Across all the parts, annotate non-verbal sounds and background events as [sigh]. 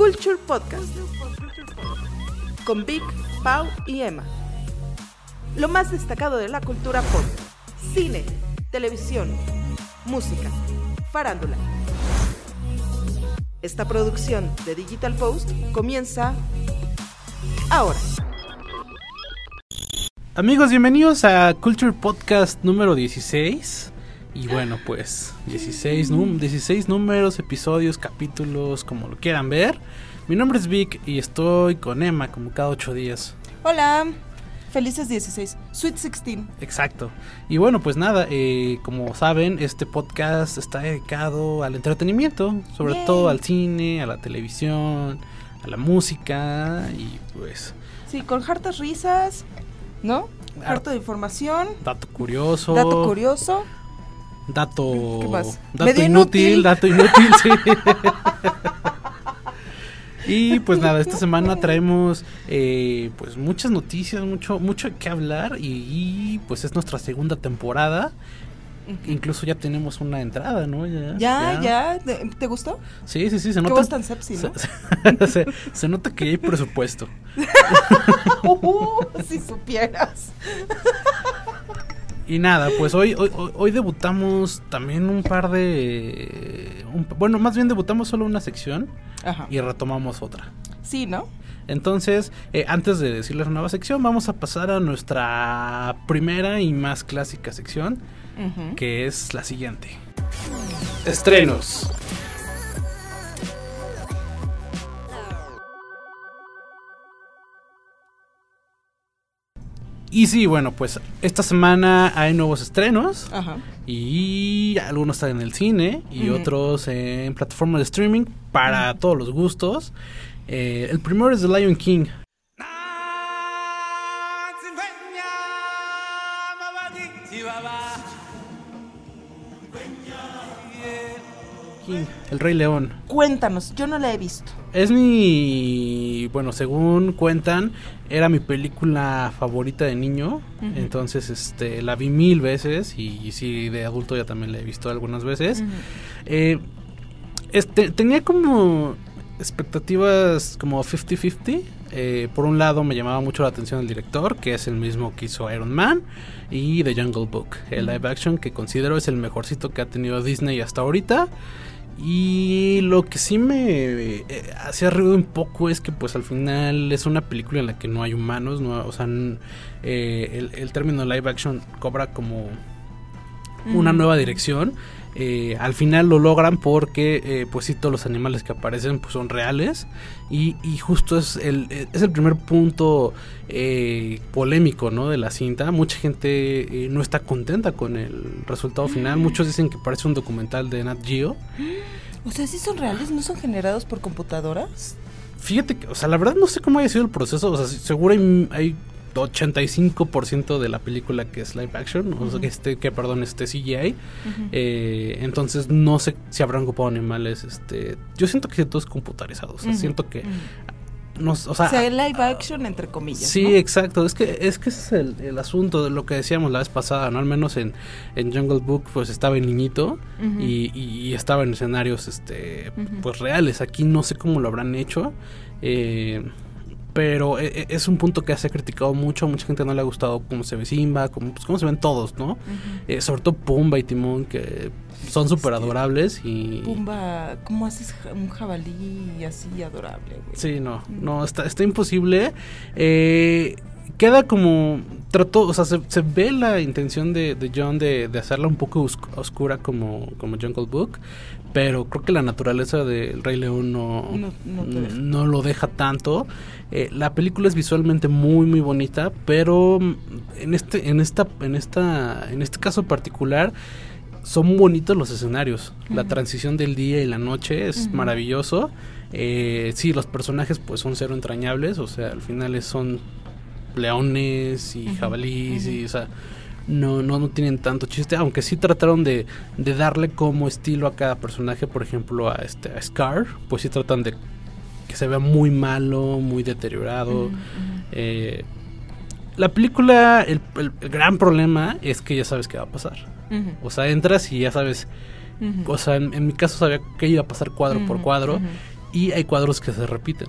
Culture Podcast con Vic, Pau y Emma. Lo más destacado de la cultura pop, cine, televisión, música, farándula. Esta producción de Digital Post comienza ahora. Amigos, bienvenidos a Culture Podcast número 16. Y bueno, pues 16, num 16 números, episodios, capítulos, como lo quieran ver. Mi nombre es Vic y estoy con Emma como cada 8 días. Hola, felices 16, Sweet 16. Exacto. Y bueno, pues nada, eh, como saben, este podcast está dedicado al entretenimiento, sobre Yay. todo al cine, a la televisión, a la música y pues Sí, con hartas risas, ¿no? Harto de información, dato curioso. dato curioso. Dato, dato inútil, inútil. dato inútil, sí. [laughs] y pues nada, esta semana traemos eh, pues muchas noticias, mucho, mucho que hablar y, y, pues es nuestra segunda temporada. Incluso ya tenemos una entrada, ¿no? Ya, Ya, ya, ¿te te gustó? Sí, sí, sí, se nota. tan sepsi, ¿no? se, se- [laughs] se nota que hay presupuesto. [laughs] Uh, si supieras. Y nada, pues hoy, hoy, hoy- debutamos también un par de... un- bueno, más bien debutamos solo una sección Ajá. y retomamos otra. Sí, ¿no? Entonces, eh, antes de decirles la nueva sección, vamos a pasar a nuestra primera y más clásica sección, que es la siguiente. Estrenos. Y sí, bueno, pues esta semana hay nuevos estrenos Ajá. y algunos están en el cine y otros en plataformas de streaming para todos los gustos. Eh, el primero es The Lion King. King, el Rey León. Cuéntanos, yo no la he visto. Es mi, bueno, según cuentan, era mi película favorita de niño. Entonces, este, la vi mil veces y, y sí, de adulto ya también la he visto algunas veces. Eh, este, tenía como expectativas como 50-50. Eh, por un lado me llamaba mucho la atención el director, que es el mismo que hizo Iron Man, y The Jungle Book, el live action que considero es el mejorcito que ha tenido Disney hasta ahorita. Y lo que sí me eh, hacía ruido un poco es que pues al final es una película en la que no hay humanos, no, o sea, eh, el, el término live action cobra como una nueva dirección. Eh, al final lo logran porque, eh, pues sí, todos los animales que aparecen pues, son reales. Y, y justo es el, eh, es el primer punto eh, polémico ¿no? de la cinta. Mucha gente eh, no está contenta con el resultado final. Muchos dicen que parece un documental de Nat Geo. [gasps] O sea, ¿sí son reales? ¿No son generados por computadoras? Fíjate que, o sea, la verdad no sé cómo haya sido el proceso. O sea, seguro hay, hay 85% de la película que es live action. O sea, que, este, que perdón, este CGI. Eh, entonces no sé si habrán ocupado animales. Este, yo siento que todo es computarizado. O sea, Ujú. siento que Ujú. no, o sea, o sea, el live action entre comillas. sí, ¿no? exacto. Es que es que ese es el, el asunto de lo que decíamos la vez pasada, no al menos en, en Jungle Book pues estaba el niñito y, y- y estaba en escenarios este pues reales. Aquí no sé cómo lo habrán hecho. eh, pero e- e- es un punto que se ha criticado mucho, a mucha gente no le ha gustado cómo se ve Simba, cómo, pues, cómo se ven todos, ¿no? Eh, sobre todo Pumba y Timón, que son súper adorables y... Pumba, ¿cómo haces un jabalí así adorable, güey? Sí, no, no, está, está imposible. Eh, queda como... Trató, o sea, se, se ve la intención de, de John de, de hacerla un poco osc- oscura como, como Jungle Book, pero creo que la naturaleza del Rey León no, No- lo deja tanto. Eh, la película es visualmente muy muy bonita, pero en este en esta en esta en este caso particular son bonitos los escenarios. La transición del día y la noche es Ujú. maravilloso. Eh, sí, los personajes pues son cero entrañables, o sea, al final son leones y jabalíes y ujú. o sea, no, no, no tienen tanto chiste, aunque sí trataron de, de darle como estilo a cada personaje, por ejemplo a este a Scar, pues sí tratan de que se vea muy malo, muy deteriorado. Eh, la película, el, el- el gran problema es que ya sabes qué va a pasar. O sea, entras y ya sabes, o sea, en, en mi caso sabía qué iba a pasar cuadro por cuadro. Y hay cuadros que se repiten.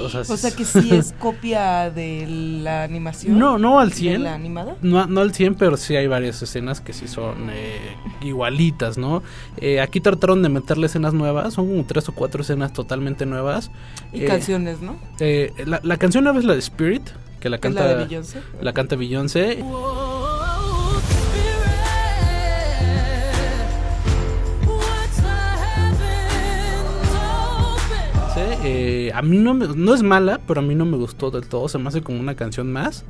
O sea, que sí es [laughs] copia de la animación. No, no al 100. la animada? No, no al 100, pero sí hay varias escenas que sí son eh, igualitas, ¿no? Eh, aquí trataron de meterle escenas nuevas, son como tres o cuatro escenas totalmente nuevas. Y canciones, ¿no? la, la, canción nueva es la de Spirit, que la canta, la, de la canta Beyoncé. Eh, a mí no, me, no es mala, pero a mí no me gustó del todo. Se me hace como una canción más.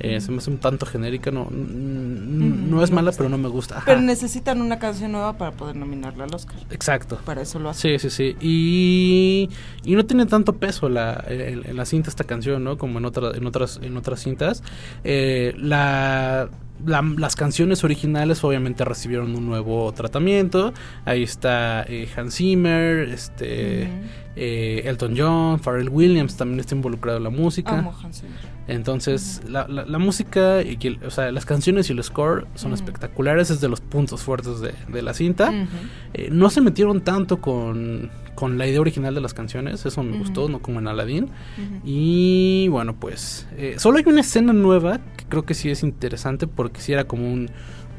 Eh, se me hace un tanto genérica, no, no es mala, pero no me gusta. Pero necesitan una canción nueva para poder nominarla al Oscar. Exacto. Para eso lo hacen. Sí, sí, sí. Y, y no tiene tanto peso la, en, la cinta esta canción, ¿no? Como en, otra, en, otras, en otras cintas. Eh, la las canciones originales obviamente recibieron un nuevo tratamiento. Ahí está eh, Hans Zimmer, este, eh, Elton John, Pharrell Williams también está involucrado en la música. Entonces, la, la, música, y, o sea, las canciones y el score son espectaculares, es de los puntos fuertes de, la cinta. Eh, no se metieron tanto con, con, la idea original de las canciones, eso me gustó, no como en Aladdin. Y bueno, pues, eh, solo hay una escena nueva que creo que sí es interesante porque sí era como un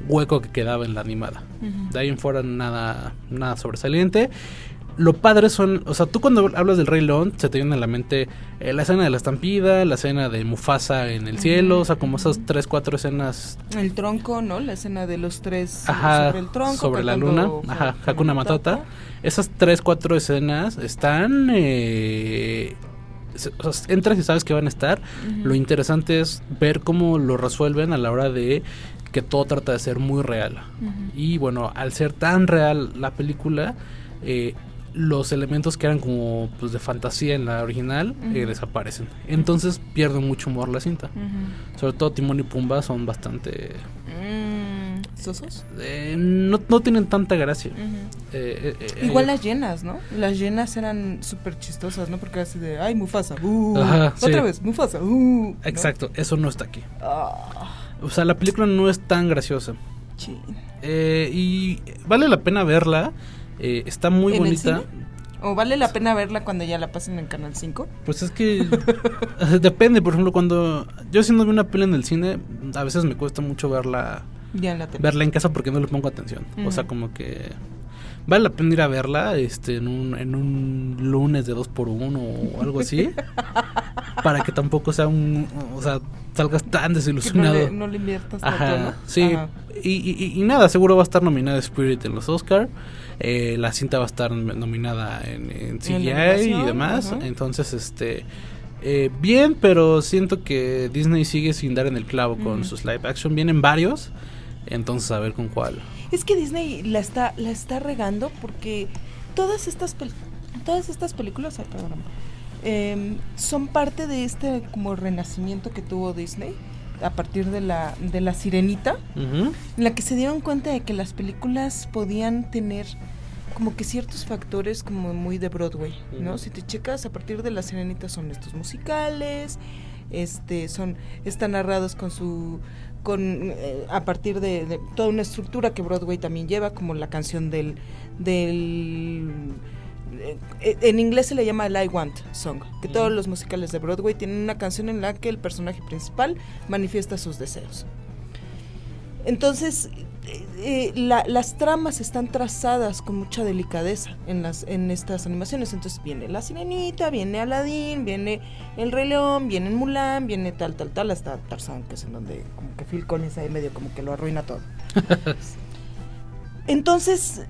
hueco que quedaba en la animada. De ahí en fuera nada, nada sobresaliente lo padre son, o sea, tú cuando hablas del Rey León se te viene a la mente eh, la escena de la estampida, la escena de Mufasa en el cielo, o sea, como esas tres, cuatro escenas. El tronco, ¿no? La escena de los tres sobre el tronco. Sobre la luna, ajá, Hakuna Matata. Esas tres, cuatro escenas están... Eh, o sea, entras y sabes que van a estar. Lo interesante es ver cómo lo resuelven a la hora de que todo trata de ser muy real. Y bueno, al ser tan real la película, eh, los elementos que eran como pues, de fantasía en la original eh, desaparecen. Entonces pierde mucho humor la cinta. Sobre todo Timón y Pumba son bastante... Mm, ¿Sosos? Eh, no, no, tienen tanta gracia. Eh, Igual las llenas, ¿no? Las llenas eran súper chistosas, ¿no? Porque así de, ay, Mufasa, uh, otra vez, Mufasa, uh, Exacto, eso no está aquí. Ah. O sea, la película no es tan graciosa. Sí. y vale la pena verla eh, está muy bonita. ¿O vale la pena verla cuando ya la pasen en Canal 5? Pues es que depende, por ejemplo, cuando yo haciendo una peli en el cine, a veces me cuesta mucho verla en verla en casa porque no le pongo atención. O sea, como que vale la pena ir a verla este en un, en un lunes de dos por uno o algo así [laughs] para que tampoco sea un o sea salgas tan desilusionado no le, inviertas Ajá, sí Y, y, nada seguro va a estar nominada Spirit en los Oscar eh, la cinta va a estar nominada en, CGI y demás. Entonces, este. Eh, bien, pero siento que Disney sigue sin dar en el clavo con sus live action. Vienen varios. Entonces, a ver con cuál. Es que Disney la está, la está regando porque todas estas, todas estas películas. Em, son parte de este como renacimiento que tuvo Disney a partir de la, de la sirenita, en la que se dieron cuenta de que las películas podían tener como que ciertos factores como muy de Broadway, ¿no? Si te checas, a partir de la sirenita son estos musicales, este, son, están narrados con su con eh, a partir de, toda una estructura que Broadway también lleva, como la canción del del eh, en inglés se le llama el I Want Song, que todos los musicales de Broadway tienen una canción en la que el personaje principal manifiesta sus deseos. Entonces, eh, eh, las tramas están trazadas con mucha delicadeza en, las, en estas animaciones. Entonces viene La Sirenita, viene Aladdin, viene El Rey León, viene Mulan, viene tal, tal, tal, hasta Tarzán, que es en donde como que Phil Collins ahí medio como que lo arruina todo. [laughs] Entonces,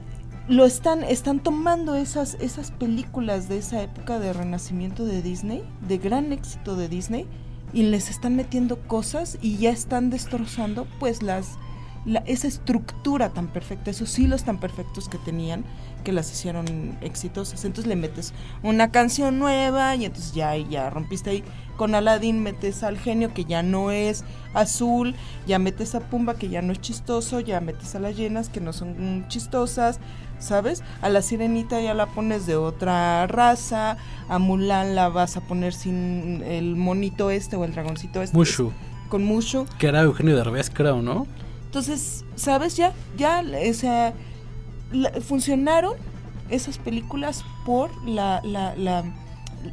lo están, están tomando esas, esas películas de esa época de renacimiento de Disney, de gran éxito de Disney, y les están metiendo cosas y ya están destrozando pues las esa estructura tan perfecta, esos hilos tan perfectos que tenían, que las hicieron exitosas. Entonces le metes una canción nueva y entonces ya, ya rompiste ahí. Con Aladdin metes al genio que ya no es azul, ya metes a Pumba que ya no es chistoso, ya metes a las llenas que no son chistosas, ¿sabes? A la sirenita ya la pones de otra raza, a Mulan la vas a poner sin el monito este o el dragoncito este. Mushu. Con Mushu. Que era Eugenio Derbez, creo, ¿no? Entonces, ¿sabes? Ya, ya, o sea, funcionaron esas películas por la, la, la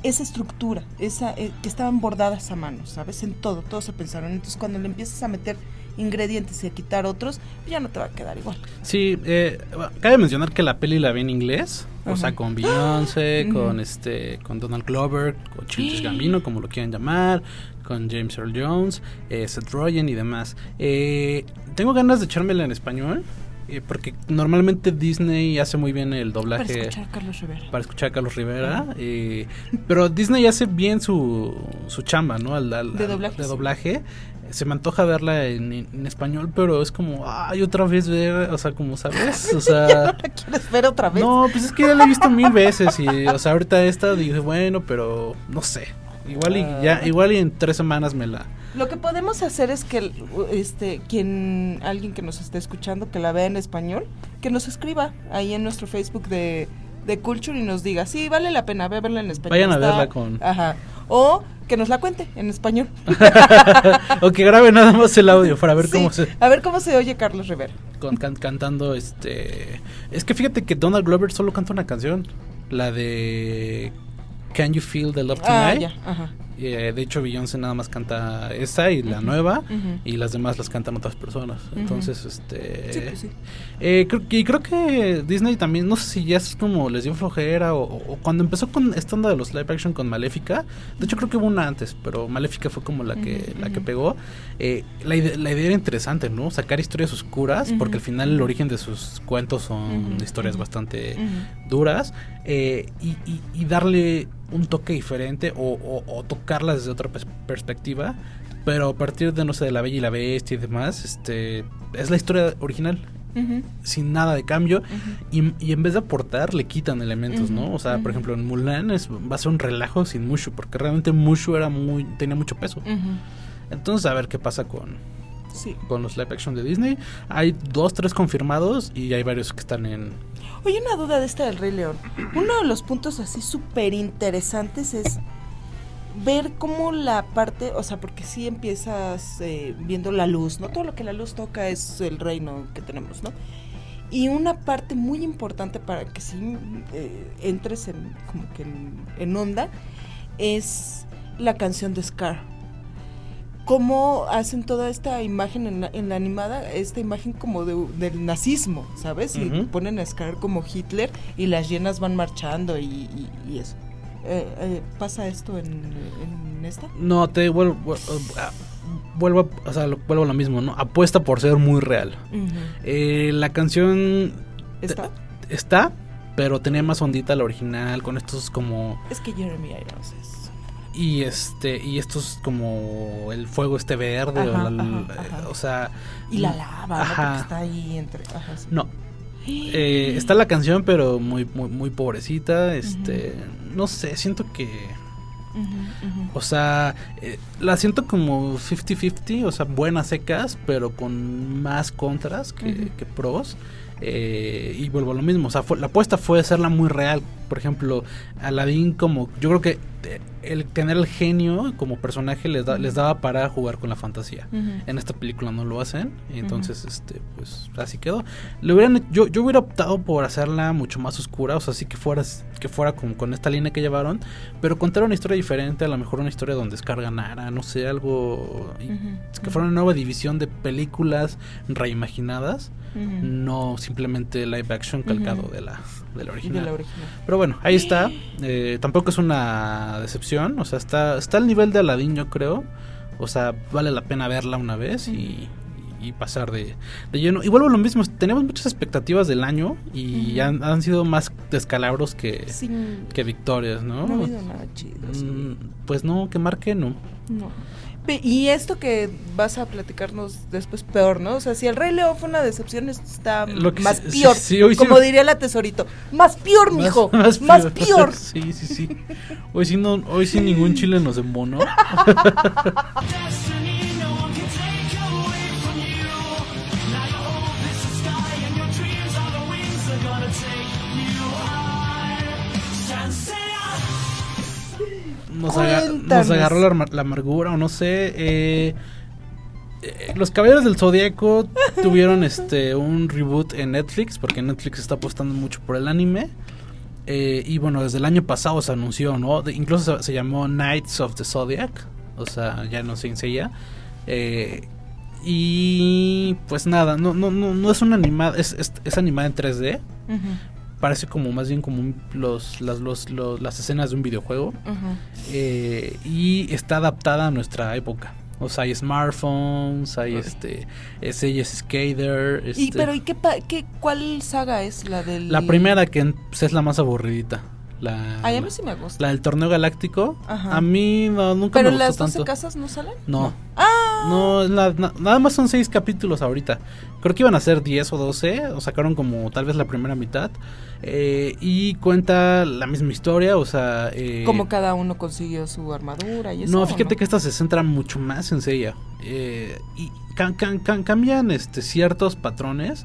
esa estructura, esa eh, que estaban bordadas a mano, ¿sabes? En todo, todo se pensaron. Entonces cuando le empiezas a meter ingredientes y a quitar otros, ya no te va a quedar igual. Sí, eh, cabe mencionar que la peli la vi en inglés, o sea, con Beyoncé, con este, con Donald Glover, con Childish Gambino, como lo quieran llamar, con James Earl Jones, eh, Seth Rogen y demás. Eh, tengo ganas de echármela en español. Eh, porque normalmente Disney hace muy bien el doblaje. Para escuchar a Carlos Rivera. Para escuchar a Carlos Rivera. eh, pero Disney hace bien su, su chamba, ¿no? Al, al- De al- doblaje, sí. Se me antoja verla en, en español, pero es como, ay, otra vez ver, o sea, como sabes, o sea... [laughs] ¿La quieres ver otra vez? No, pues es que ya la he visto mil veces y, o sea, ahorita esta dije, bueno, pero no sé. Igual y ya, Ah. igual y en tres semanas me la... Lo que podemos hacer es que este quien alguien que nos esté escuchando que la vea en español, que nos escriba ahí en nuestro Facebook de, de Culture y nos diga, sí, vale la pena verla en español. Vayan a verla con- Ajá. O que nos la cuente en español. [laughs] o que grabe nada más el audio para ver Sí, cómo se... A ver cómo se oye Carlos Rivera. con- can- cantando este... Es que fíjate que Donald Glover solo canta una canción, la de... Can You Feel the Love Ah, Tonight? ya, ajá. Eh, de hecho, Beyoncé nada más canta esa y la nueva, y las demás las cantan otras personas. Entonces, este. Sí, pues sí. eh, creo, y creo que Disney también, no sé si ya es como les dio flojera o, o cuando empezó con esta onda de los live action con Maléfica. De hecho, creo que hubo una antes, pero Maléfica fue como la que, la que pegó. Eh, la, ide- la idea era interesante, ¿no? Sacar historias oscuras, porque al final el origen de sus cuentos son historias bastante duras eh, y, y- y darle un toque diferente o, o- o tocarlas desde otra pers- perspectiva pero a partir de no sé de la bella y la bestia y demás este es la historia original. Sin nada de cambio. Y, y en vez de aportar le quitan elementos no o sea por ejemplo en Mulan es, va a ser un relajo sin Mushu porque realmente Mushu era muy tenía mucho peso. Entonces a ver qué pasa con Sí. con los live action de Disney. Hay dos tres confirmados y hay varios que están en Oye, una duda de esta del Rey León. Uno de los puntos así súper interesantes es ver cómo la parte, o sea, porque sí empiezas eh, viendo la luz, ¿no? Todo lo que la luz toca es el reino que tenemos, ¿no? Y una parte muy importante para que sí eh, entres en, como que en, en onda es la canción de Scar. Cómo hacen toda esta imagen en la, en la animada, esta imagen como de- del nazismo, ¿sabes? Y Ujú. ponen a Scar como Hitler y las llenas van marchando y, y- y eso. Eh, eh, ¿Pasa esto en, en esta? No, te vuelvo, vuelvo, a- o sea, lo- vuelvo a lo mismo, ¿no? Apuesta por ser muy real. Eh, la canción ¿Está? está, pero tenía más ondita la original, con estos como... Es que Jeremy Irons es... Y este, y estos como el fuego este verde, o, la- ajá, eh, ajá. o sea... Y la lava, ¿no? Está ahí entre... Sí. No, eh, está la canción, pero muy, muy, muy pobrecita, este... No sé, siento que... O sea, eh, la siento como 50-50, o sea, buenas secas, pero con más contras que, pros. Eh, y vuelvo a lo mismo, o sea, fue- la apuesta fue hacerla muy real. Por ejemplo, Aladdin como, yo creo que el tener el genio como personaje les, da- les daba para jugar con la fantasía. En esta película no lo hacen, entonces, este, pues así quedó. Le hubieran, yo, yo hubiera optado por hacerla mucho más oscura, o sea, así que fuera, que fuera con, con esta línea que llevaron, pero contar una historia diferente, a lo mejor una historia donde Scar ganara, no sé, algo que fuera una nueva división de películas reimaginadas, no simplemente live action calcado de la, de la De original. la original. Pero bueno, ahí está. Eh, tampoco es una decepción. O sea, está, está al nivel de Aladdin, yo creo. O sea, vale la pena verla una vez y, y pasar de, de lleno. Y vuelvo a lo mismo. Tenemos muchas expectativas del año y han, han sido más descalabros que, que victorias, ¿no? No ha habido nada chido. sí. Mm, Pues no, que marque no. No. Y esto que vas a platicarnos después peor, ¿no? O sea, si el Rey León fue una decepción, esto está Lo que más sí- peor. sí, sí, hoy sí como diría la tesorito. Más peor, mijo. [laughs] Más, peor. [laughs] sí, sí, sí. Hoy sí, no, hoy sí ningún chile nos embonó. [laughs] nos, agarró la, amargura o no sé. eh, eh, los Caballeros del Zodíaco [laughs] tuvieron este un reboot en Netflix porque Netflix está apostando mucho por el anime. Eh, y bueno, desde el año pasado se anunció, ¿no? De- incluso se, se llamó Knights of the Zodiac. O sea, ya no se enseña. Eh, y pues nada, no, no, no, no es una animada, es, es, es animada en 3D. Ujú, Parece como más bien como un- los, las, los- los- las escenas de un videojuego. Eh, y está adaptada a nuestra época. O sea, hay smartphones, hay este, es ella es skater. Y, este, pero, ¿y qué, qué, cuál saga es la del...? la primera que pues, es la más aburridita. La, Ay, a mí sí me gusta. la del torneo galáctico. Ajá. A mí no, nunca ¿Pero me gustó las 12 tanto. casas no salen? No. ¡Ah! No, la- na- nada más son seis capítulos ahorita. Creo que iban a ser 10 o 12, o sacaron como tal vez la primera mitad. Eh, y cuenta la misma historia, o sea... eh, Como cada uno consiguió su armadura y eso. No, ¿o fíjate que esta se centra mucho más en Seiya. Eh, y ca- ca- ca- cambian este, ciertos patrones.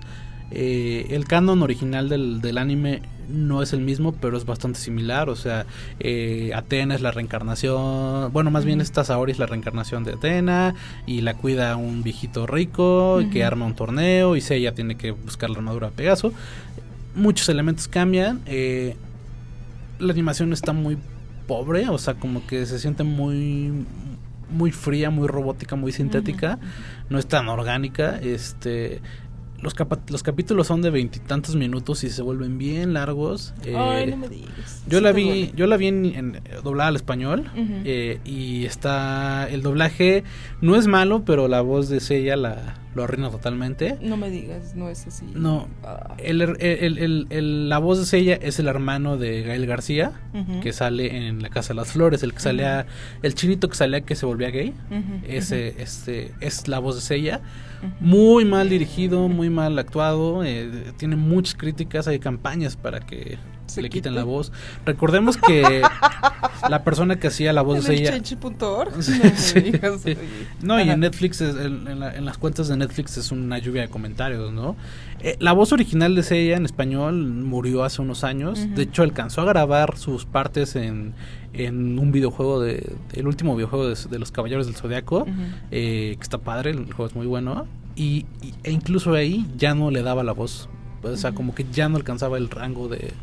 Eh, el canon original del, del anime no es el mismo, pero es bastante similar. O sea, eh, Atena es la reencarnación. Bueno, más bien esta Saori es la reencarnación de Atena. Y la cuida un viejito rico que arma un torneo. Y Seiya tiene que buscar la armadura de Pegaso. Muchos elementos cambian. eh, la animación está muy pobre, o sea, como que se siente muy muy fría, muy robótica, muy sintética, no es tan orgánica, este los, los capítulos son de veintitantos minutos y se vuelven bien largos. eh, Ay, no me digas. yo Sí la vi, duele. yo la vi en, en, eh, doblada al español eh, y está el doblaje no es malo, pero la voz de Seiya la lo arruina totalmente. No me digas, no es así. No. Ah. El, la voz de Seiya es el hermano de Gael García, que sale en La Casa de las Flores, el que salía, el chinito que salía que se volvía gay. Ese, este, es la voz de ujú. Muy mal dirigido, muy mal actuado. eh, tiene muchas críticas, hay campañas para que Se le quiten quite. la voz. Recordemos que [laughs] la persona que hacía la voz de ¿En el Seiya. chanchi.org? Sí, No y en Netflix, es- en, en la- en las cuentas de Netflix es una lluvia de comentarios, ¿no? Eh, la voz original de Seiya en español murió hace unos años. De hecho, alcanzó a grabar sus partes en, en un videojuego, de, el último videojuego de, de los Caballeros del Zodiaco, eh, que está padre, el juego es muy bueno. Y, y- e incluso ahí ya no le daba la voz. O sea, como que ya no alcanzaba el rango de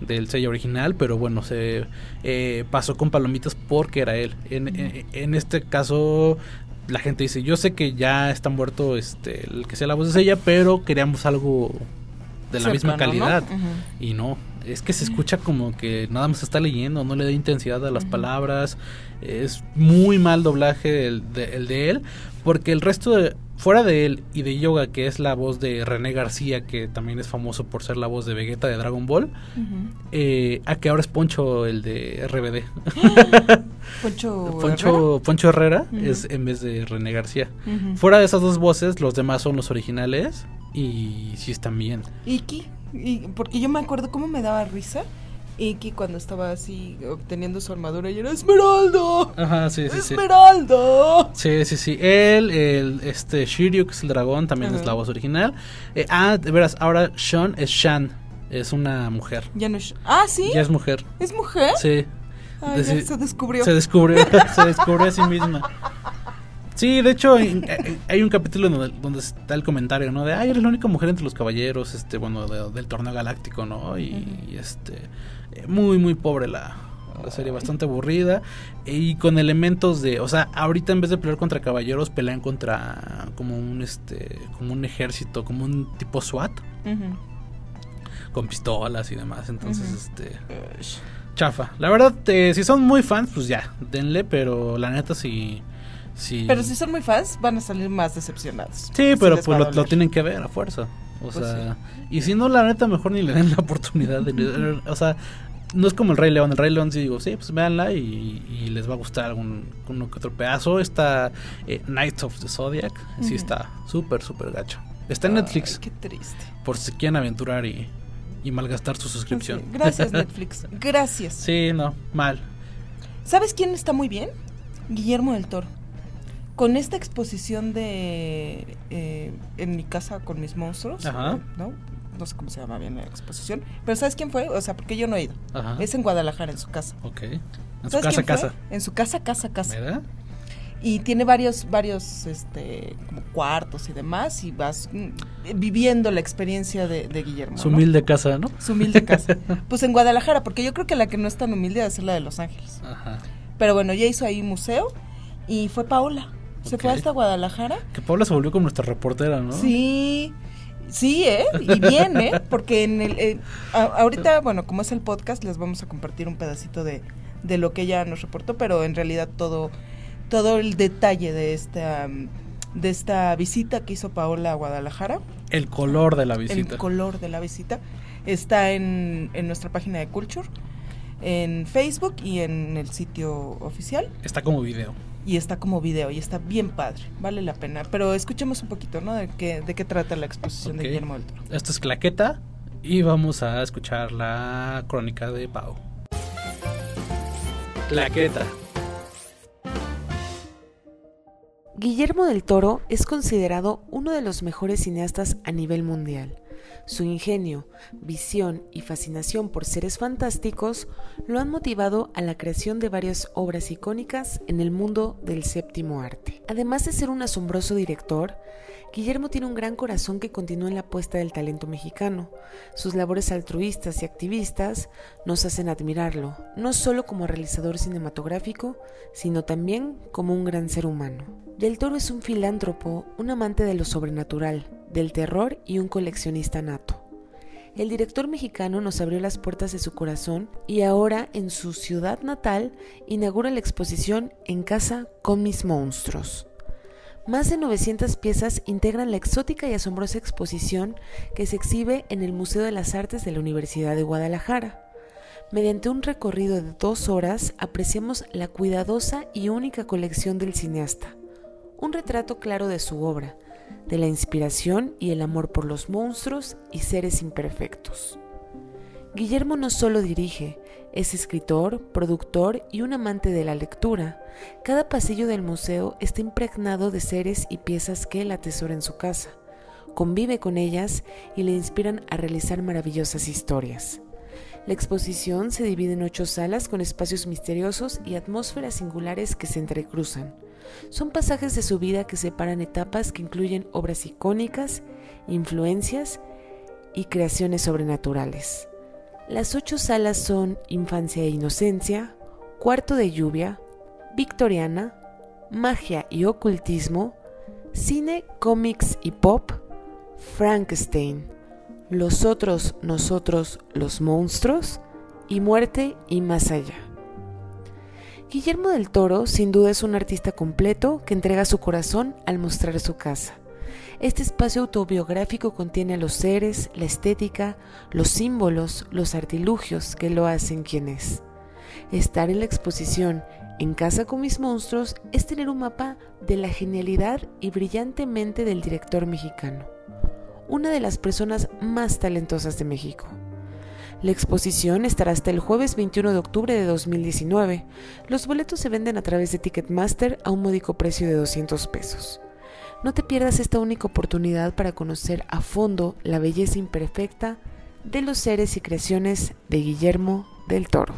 del sello original, pero bueno, se eh, pasó con palomitas porque era él. En, en, en este caso, la gente dice, yo sé que ya está muerto este el que sea la voz de Seiya, pero queríamos algo de la misma calidad. Y no, es que se escucha como que nada más está leyendo, no le da intensidad a las palabras. Es muy mal doblaje el de, el de él, porque el resto de, fuera de él y de Yoga, que es la voz de René García, que también es famoso por ser la voz de Vegeta de Dragon Ball, eh, a que ahora es Poncho el de RBD. [gasps] Poncho. [laughs] Poncho, Poncho Herrera es en vez de René García. Herrera. Fuera de esas dos voces, los demás son los originales y sí están bien. Iki, y, porque yo me acuerdo cómo me daba risa Iki cuando estaba así obteniendo su armadura y era Esmeralda. Ajá, sí, sí. Esmeralda. Sí, sí, sí. Él, el, este Shiryu, que es el dragón, también Ajá. es la voz original. Eh, ah, de veras, ahora Sean es Shan. Es una mujer. Ya no es. Ah, sí. Ya es mujer. ¿Es mujer? Sí. Ay, ya Deci- se descubrió. Se descubrió, [laughs] se descubrió a sí misma. Sí, de hecho, en- eh, hay un capítulo donde, donde está el comentario, ¿no? De, ay, eres la única mujer entre los caballeros, este, bueno, de- del torneo galáctico, ¿no? Y, Ujú. y, este, eh, muy, muy pobre la, la serie, bastante aburrida. Y con elementos de, o sea, ahorita en vez de pelear contra caballeros, pelean contra como un, este, como un ejército, como un tipo SWAT, con pistolas y demás. Entonces, este, chafa. La verdad, eh, si son muy fans, pues ya, denle, pero la neta sí. sí Pero si son muy fans, van a salir más decepcionados. Sí, pero pues lo, tienen que ver a fuerza. O Pues sea, y si no, la neta, mejor ni le den la oportunidad. De, [laughs] o sea, no es como el Rey León. El Rey León, sí digo, sí, pues véanla y, y les va a gustar algún uno que otro pedazo. Está eh, Knights of the Zodiac, sí está súper, súper gacho. Está en Ay, Netflix, qué triste. por si quieren aventurar y, y malgastar su suscripción. Sí, Gracias, [laughs] Netflix. Gracias. sí, no, mal. ¿Sabes quién está muy bien? Guillermo del Toro. Con esta exposición de eh, En mi casa con mis monstruos, Ajá. ¿no? No sé cómo se llama bien la exposición. Pero ¿sabes quién fue? O sea, porque yo no he ido. Ajá. Es en Guadalajara, en su casa. Ok. En su ¿Sabes casa, quién fue? casa. En su casa, casa, casa. ¿Verdad? y tiene varios, varios, este, como cuartos y demás, y vas mm, viviendo la experiencia de, de Guillermo. Su ¿no? humilde casa, ¿no? Su humilde casa. [laughs] Pues en Guadalajara, porque yo creo que la que no es tan humilde ser la de Los Ángeles. Ajá. Pero bueno, ya hizo ahí museo y fue Paola. Se fue hasta Guadalajara. Que Paula se volvió como nuestra reportera, ¿no? Sí, sí, ¿eh? Y bien, ¿eh? Porque en el, eh, a- ahorita, bueno, como es el podcast, les vamos a compartir un pedacito de, de lo que ella nos reportó, pero en realidad todo, todo el detalle de esta, de esta visita que hizo Paola a Guadalajara, El color de la visita. el color de la visita, está en, en nuestra página de Culture, en Facebook y en el sitio oficial. Está como video. Y está como video y está bien padre, vale la pena. Pero escuchemos un poquito, ¿no? De qué, de qué trata la exposición de Guillermo del Toro. Esto es Claqueta y vamos a escuchar la crónica de Pau. Claqueta. Guillermo del Toro es considerado uno de los mejores cineastas a nivel mundial. Su ingenio, visión y fascinación por seres fantásticos lo han motivado a la creación de varias obras icónicas en el mundo del séptimo arte. Además de ser un asombroso director, Guillermo tiene un gran corazón que continúa en la apuesta del talento mexicano. Sus labores altruistas y activistas nos hacen admirarlo, no solo como realizador cinematográfico, sino también como un gran ser humano. Del Toro es un filántropo, un amante de lo sobrenatural, del terror y un coleccionista nato. El director mexicano nos abrió las puertas de su corazón y ahora en su ciudad natal inaugura la exposición En casa con mis monstruos. Más de 900 piezas integran la exótica y asombrosa exposición que se exhibe en el Museo de las Artes de la Universidad de Guadalajara. Mediante un recorrido de dos horas apreciamos la cuidadosa y única colección del cineasta, un retrato claro de su obra, de la inspiración y el amor por los monstruos y seres imperfectos. Guillermo no solo dirige, es escritor, productor y un amante de la lectura. Cada pasillo del museo está impregnado de seres y piezas que él atesora en su casa. Convive con ellas y le inspiran a realizar maravillosas historias. La exposición se divide en ocho salas con espacios misteriosos y atmósferas singulares que se entrecruzan. Son pasajes de su vida que separan etapas que incluyen obras icónicas, influencias y creaciones sobrenaturales. Las ocho salas son Infancia e Inocencia, Cuarto de Lluvia, Victoriana, Magia y Ocultismo, Cine, Cómics y Pop, Frankenstein, Los Otros, Nosotros, Los Monstruos y Muerte y Más Allá. Guillermo del Toro sin duda es un artista completo que entrega su corazón al mostrar su casa. Este espacio autobiográfico contiene a los seres, la estética, los símbolos, los artilugios que lo hacen quien es. Estar en la exposición En casa con mis monstruos es tener un mapa de la genialidad y brillantemente del director mexicano, una de las personas más talentosas de México. La exposición estará hasta el jueves 21 de octubre de 2019. Los boletos se venden a través de Ticketmaster a un módico precio de 200 pesos. No te pierdas esta única oportunidad para conocer a fondo la belleza imperfecta de los seres y creaciones de Guillermo del Toro.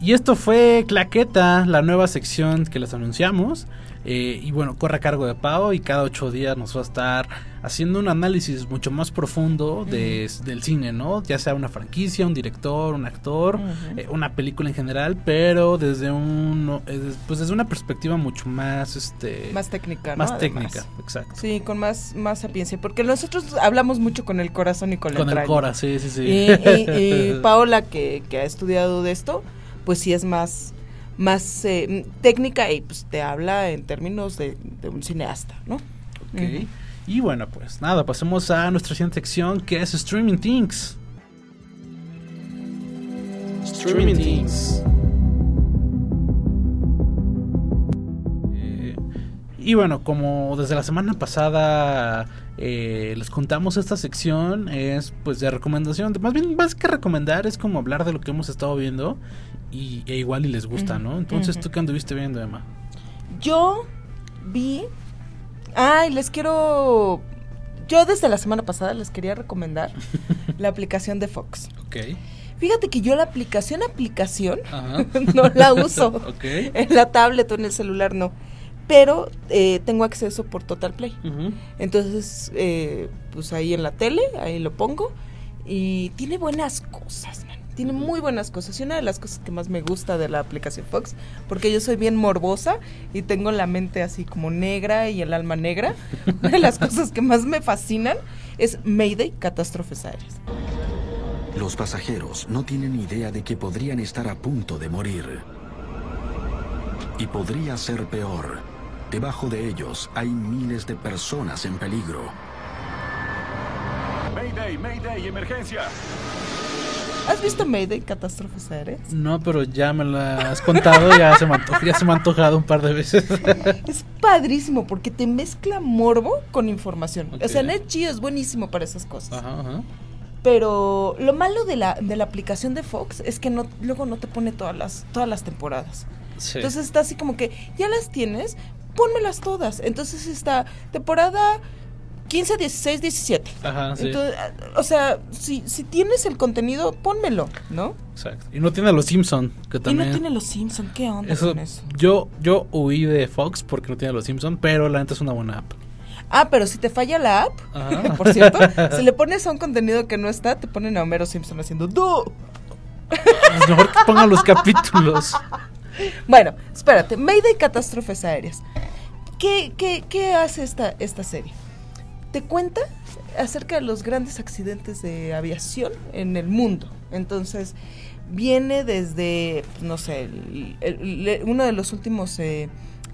Y esto fue Claqueta, la nueva sección que les anunciamos. Eh, y bueno, corre a cargo de Pau y cada ocho días nos va a estar haciendo un análisis mucho más profundo de, del cine, ¿no? Ya sea una franquicia, un director, un actor, eh, una película en general, pero desde un eh, pues desde una perspectiva mucho más este Más técnica, ¿no? más Además. técnica, exacto. Sí, con más, más sapiencia. Porque nosotros hablamos mucho con el corazón y con, Con el entraña. Cora, sí, sí, sí. Y, y- y [laughs] Paola, que, que ha estudiado de esto, pues sí es más, más eh, técnica y pues te habla en términos de, de un cineasta, ¿no? Ok. Y bueno, pues nada, pasemos a nuestra siguiente sección que es Streaming Things. Streaming Things. Eh, Y bueno, como desde la semana pasada eh, les contamos esta sección es pues de recomendación, más bien más que recomendar es como hablar de lo que hemos estado viendo y e igual y les gusta, ¿no? Entonces, ujú. ¿tú qué anduviste viendo, Emma? Yo vi. Ay, les quiero. Yo desde la semana pasada les quería recomendar [laughs] la aplicación de Fox. Ok. Fíjate que yo la aplicación, aplicación, Ajá. [laughs] no la uso. Ok. En la tablet o en el celular no. Pero eh, tengo acceso por Total Play. Entonces, eh, pues ahí en la tele, ahí lo pongo. Y tiene buenas cosas, man. Tiene muy buenas cosas. Y una de las cosas que más me gusta de la aplicación Fox, porque yo soy bien morbosa y tengo la mente así como negra y el alma negra, [laughs] una de las cosas que más me fascinan es Mayday, catástrofes aéreas. Los pasajeros no tienen idea de que podrían estar a punto de morir. Y podría ser peor. Debajo de ellos hay miles de personas en peligro. Mayday, Mayday, emergencia. ¿Has visto Mayday, catástrofes aéreas? No, pero ya me la has contado, ya se me, ya se me ha antojado un par de veces. [laughs] Es padrísimo porque te mezcla morbo con información. O sea, Ok. Net Geo es buenísimo para esas cosas. Ajá, ajá. Pero lo malo de la, de la aplicación de Fox es que no, luego no te pone todas las, todas las temporadas. Sí. Entonces está así como que ya las tienes, pónmelas todas. Entonces está temporada 15, 16, 17. Ajá, sí. Entonces, o sea, si, si tienes el contenido, pónmelo, ¿no? Exacto. Y no tiene a los Simpson, que Y también. no tiene los Simpson, ¿qué onda eso, con eso? Yo, yo huí de Fox porque no tiene a los Simpson, pero la neta es una buena app. Ah, pero si te falla la app, Ajá. [laughs] por cierto, [laughs] si le pones a un contenido que no está, te ponen a Homero Simpson haciendo ¡Du! Es mejor que pongan los capítulos. [laughs] Bueno, espérate, Mayday Catástrofes Aéreas. ¿Qué, qué, qué hace esta, esta serie? Te cuenta acerca de los grandes accidentes de aviación en el mundo. Entonces, viene desde, no sé, el- el- el- uno de los últimos eh,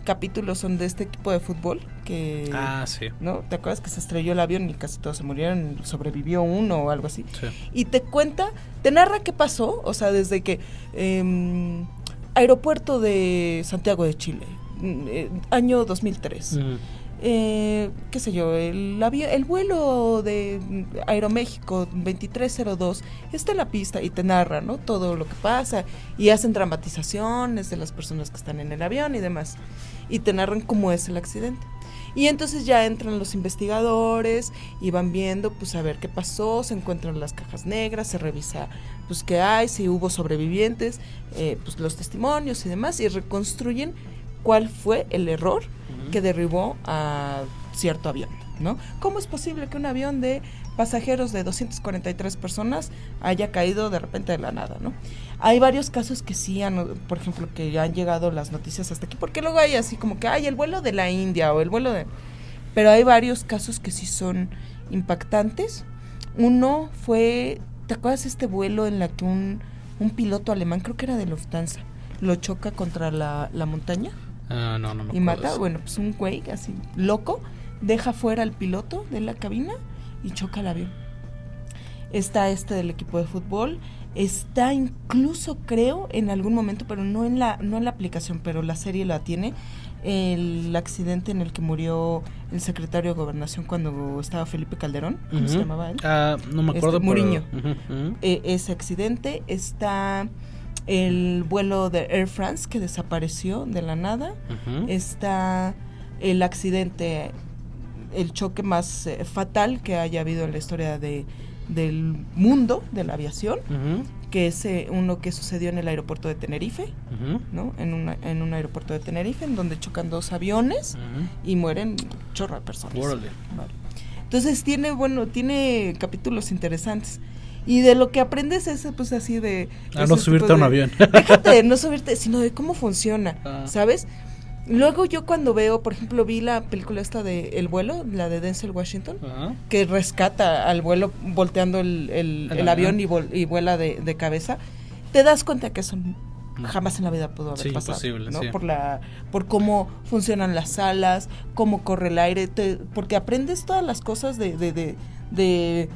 capítulos son de este equipo de fútbol que... Ah, sí. ¿No? ¿Te acuerdas que se estrelló el avión y casi todos se murieron? Sobrevivió uno o algo así sí. y te cuenta, te narra qué pasó, o sea, desde que em, aeropuerto de Santiago de Chile, mm, eh, año 2003, Mm. Eh, qué sé yo, el, avi- el vuelo de Aeroméxico 2302 está en la pista y te narra, ¿no? Todo lo que pasa y hacen dramatizaciones de las personas que están en el avión y demás y te narran cómo es el accidente. Y entonces ya entran los investigadores y van viendo, pues a ver qué pasó, se encuentran las cajas negras, se revisa, pues qué hay, si hubo sobrevivientes, eh, pues los testimonios y demás, y reconstruyen cuál fue el error que derribó a cierto avión, ¿no? ¿Cómo es posible que un avión de pasajeros de 243 personas haya caído de repente de la nada, ¿no? Hay varios casos que sí han, por ejemplo, que han llegado las noticias hasta aquí, porque luego hay así como que hay el vuelo de la India o el vuelo de... Pero hay varios casos que sí son impactantes. Uno fue, ¿te acuerdas este vuelo en la que un, un piloto alemán, creo que era de Lufthansa, lo choca contra la, la montaña? Ah, no, no me y mata, eso. bueno, pues un güey así loco, deja fuera al piloto de la cabina y choca el avión. Está este del equipo de fútbol, está incluso creo en algún momento, pero no en la no en la aplicación, pero la serie la tiene el accidente en el que murió el secretario de gobernación cuando estaba Felipe Calderón, ¿cómo se Ujú. llamaba él? Ah, no me Este, acuerdo. pero- Muriño. Ujú, ujú. Eh, ese accidente está el vuelo de Air France que desapareció de la nada está el accidente, el choque más eh, fatal que haya habido en la historia de, del mundo de la aviación, que es eh, uno que sucedió en el aeropuerto de Tenerife, ¿no? En, una- en un aeropuerto de Tenerife, en donde chocan dos aviones y mueren chorro de personas. Vale. Entonces tiene, bueno, tiene capítulos interesantes. Y de lo que aprendes es pues así de... A no subirte a un de- avión. Déjate de [laughs] no subirte, sino de cómo funciona, Ah. ¿sabes? Luego yo cuando veo, por ejemplo, vi la película esta de El vuelo, la de Denzel Washington, que rescata al vuelo volteando el, el- El el avión y, vol- y vuela de, de cabeza, te das cuenta que eso jamás en la vida pudo haber Sí, pasado, imposible, ¿no? sí. Por la, por cómo funcionan las alas, cómo corre el aire, te- porque aprendes todas las cosas de, de, de,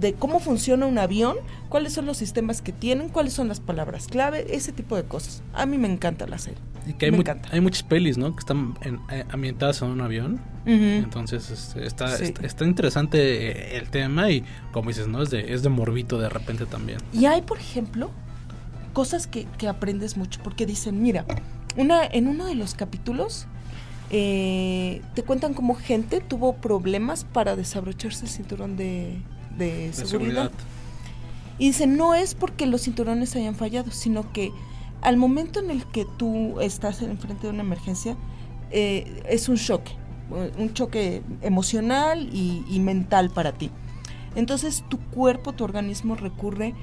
de, cómo funciona un avión, cuáles son los sistemas que tienen, cuáles son las palabras clave, ese tipo de cosas. A mí me encanta la serie. Y que hay, Me encanta. hay muchas pelis, ¿no? Que están en- eh, ambientadas en un avión. Entonces este, está, Sí. está, está interesante eh, el tema y como dices, ¿no? Es de, es de morbito de repente también. Y hay, por ejemplo, cosas que, que aprendes mucho, porque dicen, mira, una, en uno de los capítulos eh, te cuentan cómo gente tuvo problemas para desabrocharse el cinturón de, de De seguridad. Y dice, no es porque los cinturones hayan fallado, sino que al momento en el que tú estás enfrente de una emergencia, eh, es un choque, un choque emocional y, y mental para ti. Entonces tu cuerpo, tu organismo recurre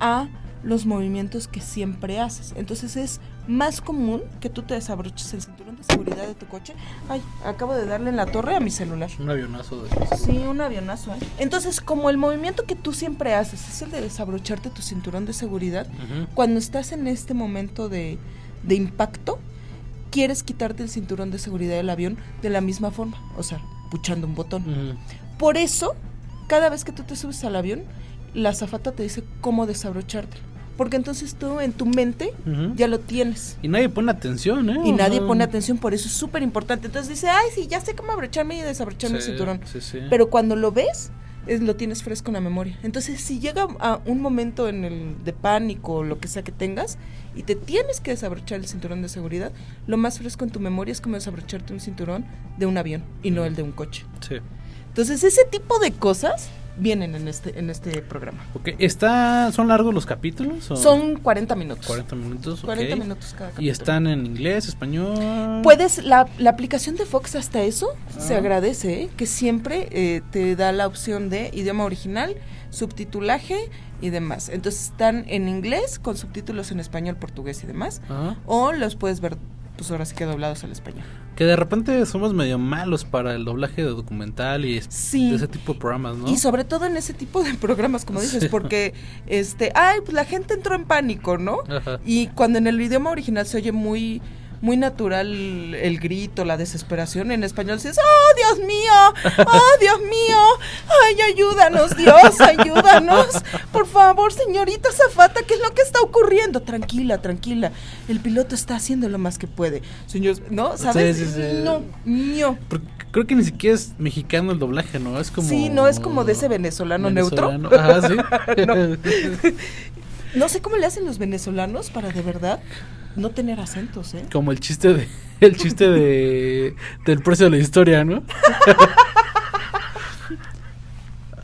a los movimientos que siempre haces. Entonces es más común que tú te desabroches el cinturón de seguridad de tu coche. Ay, acabo de darle en la torre a mi celular. Un avionazo de Sí, un avionazo. ¿eh? Entonces, como el movimiento que tú siempre haces es el de desabrocharte tu cinturón de seguridad, cuando estás en este momento de, de impacto, quieres quitarte el cinturón de seguridad del avión de la misma forma, o sea, puchando un botón. Por eso, cada vez que tú te subes al avión, la azafata te dice cómo desabrochártelo. Porque entonces tú en tu mente ya lo tienes. Y nadie pone atención, ¿eh? Y nadie pone atención, por eso es súper importante. Entonces dice, ay, sí, ya sé cómo abrocharme y desabrocharme el cinturón. Sí, sí. Pero cuando lo ves, es- lo tienes fresco en la memoria. Entonces, si llega a un momento en el de pánico o lo que sea que tengas y te tienes que desabrochar el cinturón de seguridad, lo más fresco en tu memoria es como desabrocharte un cinturón de un avión y no el de un coche. Sí. Entonces, ese tipo de cosas vienen en este en este programa. Ok, ¿está, ¿Son largos los capítulos? o- Son 40 minutos. 40 minutos. ok. 40 minutos cada ¿Y capítulo. están en inglés, español? Puedes, la, la aplicación de Fox hasta eso se Ah. agradece, ¿eh? que siempre eh, te da la opción de idioma original, subtitulaje y demás. Entonces están en inglés con subtítulos en español, portugués y demás. Ajá. O los puedes ver, pues ahora sí que doblados al español. Que de repente somos medio malos para el doblaje de documental y Sí. de ese tipo de programas, ¿no? Y sobre todo en ese tipo de programas, como dices, Sí. porque, este, ay, pues la gente entró en pánico, ¿no? Ajá. Y cuando en el idioma original se oye muy muy natural el grito, la desesperación, en español dices, ¡Oh, Dios mío! ¡Oh, Dios mío! ¡Ay, ayúdanos, Dios! ¡Ayúdanos! Por favor, señorita Zafata, ¿qué es lo que está ocurriendo? Tranquila, tranquila. El piloto está haciendo lo más que puede. Señor, ¿no? ¿Sabes? Sí, sí, sí. No, mío. Creo que ni siquiera es mexicano el doblaje, ¿no? Es como... Sí, no es como de ese venezolano, venezolano. neutro. Ajá, sí. [laughs] No. [laughs] [laughs] No sé cómo le hacen los venezolanos para de verdad no tener acentos, ¿eh? Como el chiste de [laughs] el chiste de del precio de la historia, ¿no? [laughs]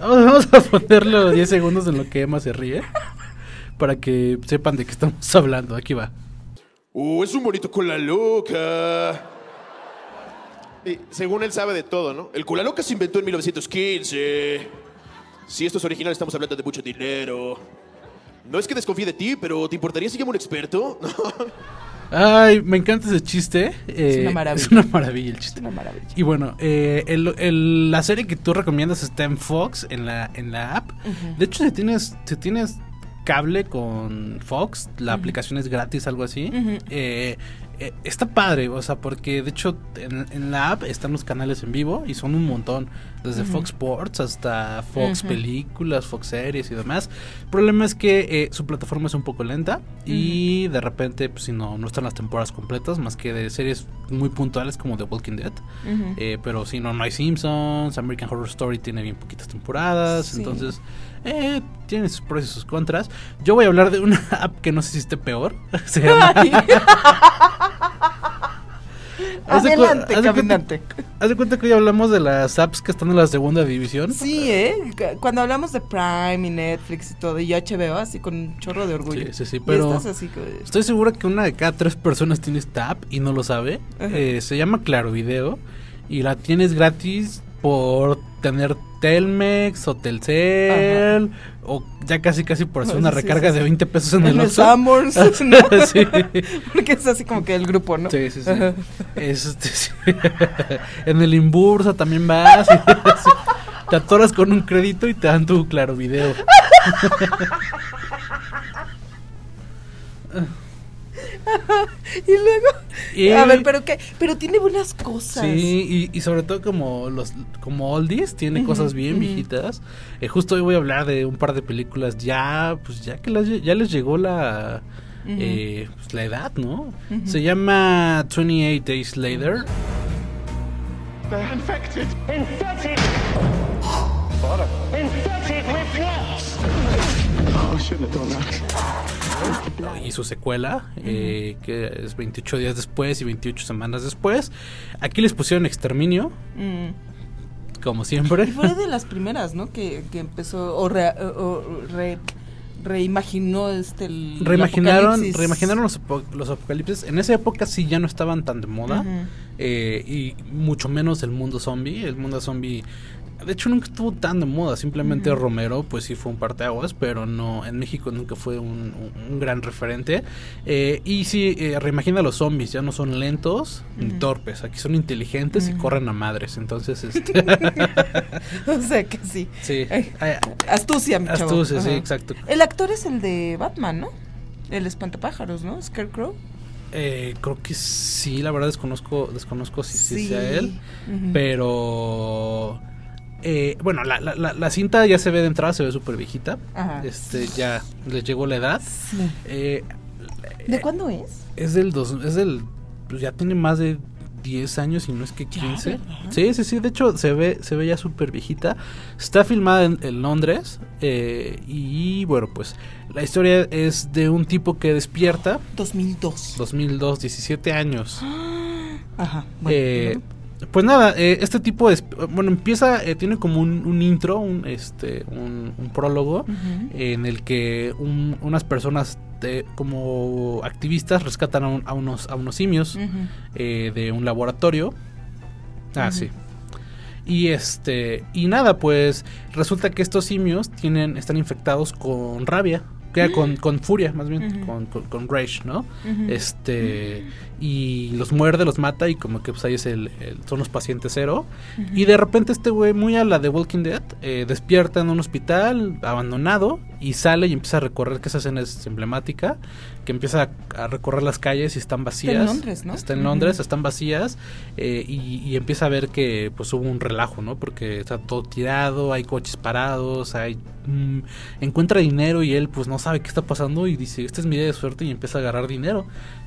Vamos a ponerlo 10 segundos en lo que Emma se ríe para que sepan de qué estamos hablando. Aquí va. Uh, es un bonito cola loca. Y según él sabe de todo, ¿no? El cola loca se inventó en 1915. Si esto es original, estamos hablando de mucho dinero. No es que desconfíe de ti, pero ¿te importaría si llamo a un experto? [laughs] Ay, me encanta ese chiste. eh, una maravilla. Es una maravilla el chiste. Una maravilla. Y bueno, eh, el- el- la serie que tú recomiendas está en Fox, en la, en la app. De hecho, si tienes, si tienes cable con Fox, la aplicación es gratis, algo así. Eh, eh, está padre, o sea, porque de hecho en, en la app están los canales en vivo y son un montón. Desde Fox Sports hasta Fox. Películas, Fox Series y demás. El problema es que eh, su plataforma es un poco lenta y de repente, pues si no, no están las temporadas completas, más que de series muy puntuales como The Walking Dead. Eh, pero si no, no hay Simpsons, American Horror Story tiene bien poquitas temporadas, Sí. entonces eh, tiene sus pros y sus contras. Yo voy a hablar de una [laughs] app que no sé si esté peor. [laughs] Se llama... [laughs] Haz Adelante, haz de cuenta- caminante. Haz de cuenta que hoy hablamos de las apps que están en la segunda división. Sí, ¿eh? Cu- Cuando hablamos de Prime y Netflix y todo, y HBO, así con un chorro de orgullo. Sí, sí, pero- estás así que- Estoy seguro que una de cada tres personas tiene esta app y no lo sabe. Eh, se llama Claro Video y la tienes gratis por tener Telmex o Telcel o ya casi casi por hacer una sí, recarga sí, de sí. 20 pesos en, En el Oxxo. [laughs] ¿no? sí. [laughs] Porque es así como que el grupo, ¿no? Sí, sí, sí. Este, [laughs] en el Imbursa también vas. y. Te atoras con un crédito y te dan tu claro video. [laughs] Y luego. Y- A ver, pero qué. Pero tiene buenas cosas. Sí, y, y sobre todo como los como oldies tiene Ujú, cosas bien ujú. viejitas. Eh, justo hoy voy a hablar de un par de películas ya pues ya que las, ya les llegó la Ujú. eh, pues, la edad, ¿no? Se llama 28 Days Later. They're infected. Infected! [gasps] Infected with what? Oh, I shouldn't have done that. Y su secuela, eh, que es 28 días después y 28 semanas después. Aquí les pusieron Exterminio, Mm. como siempre. Y fue de las primeras, ¿no? Que, que empezó. O, re- o re- reimaginó este el Reimaginaron, reimaginaron los, los apocalipsis. En esa época sí ya no estaban tan de moda. Eh, y mucho menos el mundo zombie. El mundo zombie, de hecho, nunca estuvo tan de moda. Simplemente Romero, pues sí fue un parteaguas, pero no, en México nunca fue un, un- un gran referente. Eh, y sí, eh, reimagina los zombies, ya no son lentos ni torpes. Aquí son inteligentes y corren a madres. Entonces, [laughs] este. o sea que sí. sí. Ay, Ay, Astucia, mi chavo. Astucia, sí, exacto. El actor es el de Batman, ¿no? El espantapájaros, ¿no? Scarecrow. Eh, creo que sí, la verdad desconozco, desconozco si, si sea él. Pero eh, bueno, la, la, la, cinta ya se ve de entrada, se ve súper viejita. Ajá. Este, ya les llegó la edad. Sí. Eh, ¿De cuándo es? es del dos, es del pues ya tiene más de 10 años y no es que 15. ¿verdad? sí, sí, sí, de hecho se ve se ve ya súper viejita. Está filmada en, en Londres eh, y bueno, pues la historia es de un tipo que despierta 2002. 2002, 17 años. [gasps] Ajá. Eh, ujú. Pues nada, eh, este tipo de... Bueno, empieza, eh, tiene como un, un intro, un, este, un, un prólogo, en el que un- unas personas de- como activistas rescatan a, un- a unos, a unos simios eh, de un laboratorio. Ah, sí. Y este y nada, pues resulta que estos simios tienen están infectados con rabia, con, con furia, más bien, con, con, con rage, ¿no? Este y los muerde, los mata y como que pues ahí es el, el- son los pacientes cero. Y de repente este güey muy a la de Walking Dead eh, despierta en un hospital abandonado y sale y empieza a recorrer que esa escena es emblemática, que empieza a, a recorrer las calles y están vacías. Londres, ¿no? Está en. Londres, están vacías eh, y, y empieza a ver que pues hubo un relajo, ¿no? Porque está todo tirado, hay coches parados, hay mm, encuentra dinero y él pues no sabe qué está pasando y dice, esta es mi día de suerte y empieza a agarrar dinero.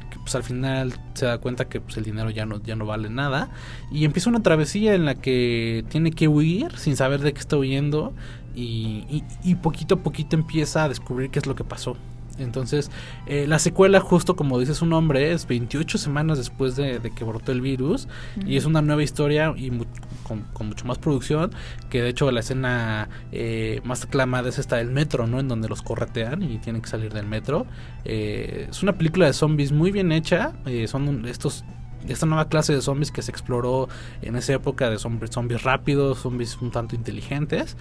Que pues al final se da cuenta que pues el dinero ya no, ya no vale nada. Y empieza una travesía en la que tiene que huir sin saber de qué está huyendo. Y, y- y poquito a poquito empieza a descubrir qué es lo que pasó. Entonces, eh, la secuela, justo como dice su nombre, es 28 semanas después de, de que brotó el virus. Y es una nueva historia y mu- con, con mucho más producción. Que de hecho la escena eh, más aclamada es esta del metro, ¿no? En donde los corretean y tienen que salir del metro. Eh, es una película de zombies muy bien hecha. eh, son estos esta nueva clase de zombies que se exploró en esa época de zombies, zombies rápidos, zombies un tanto inteligentes,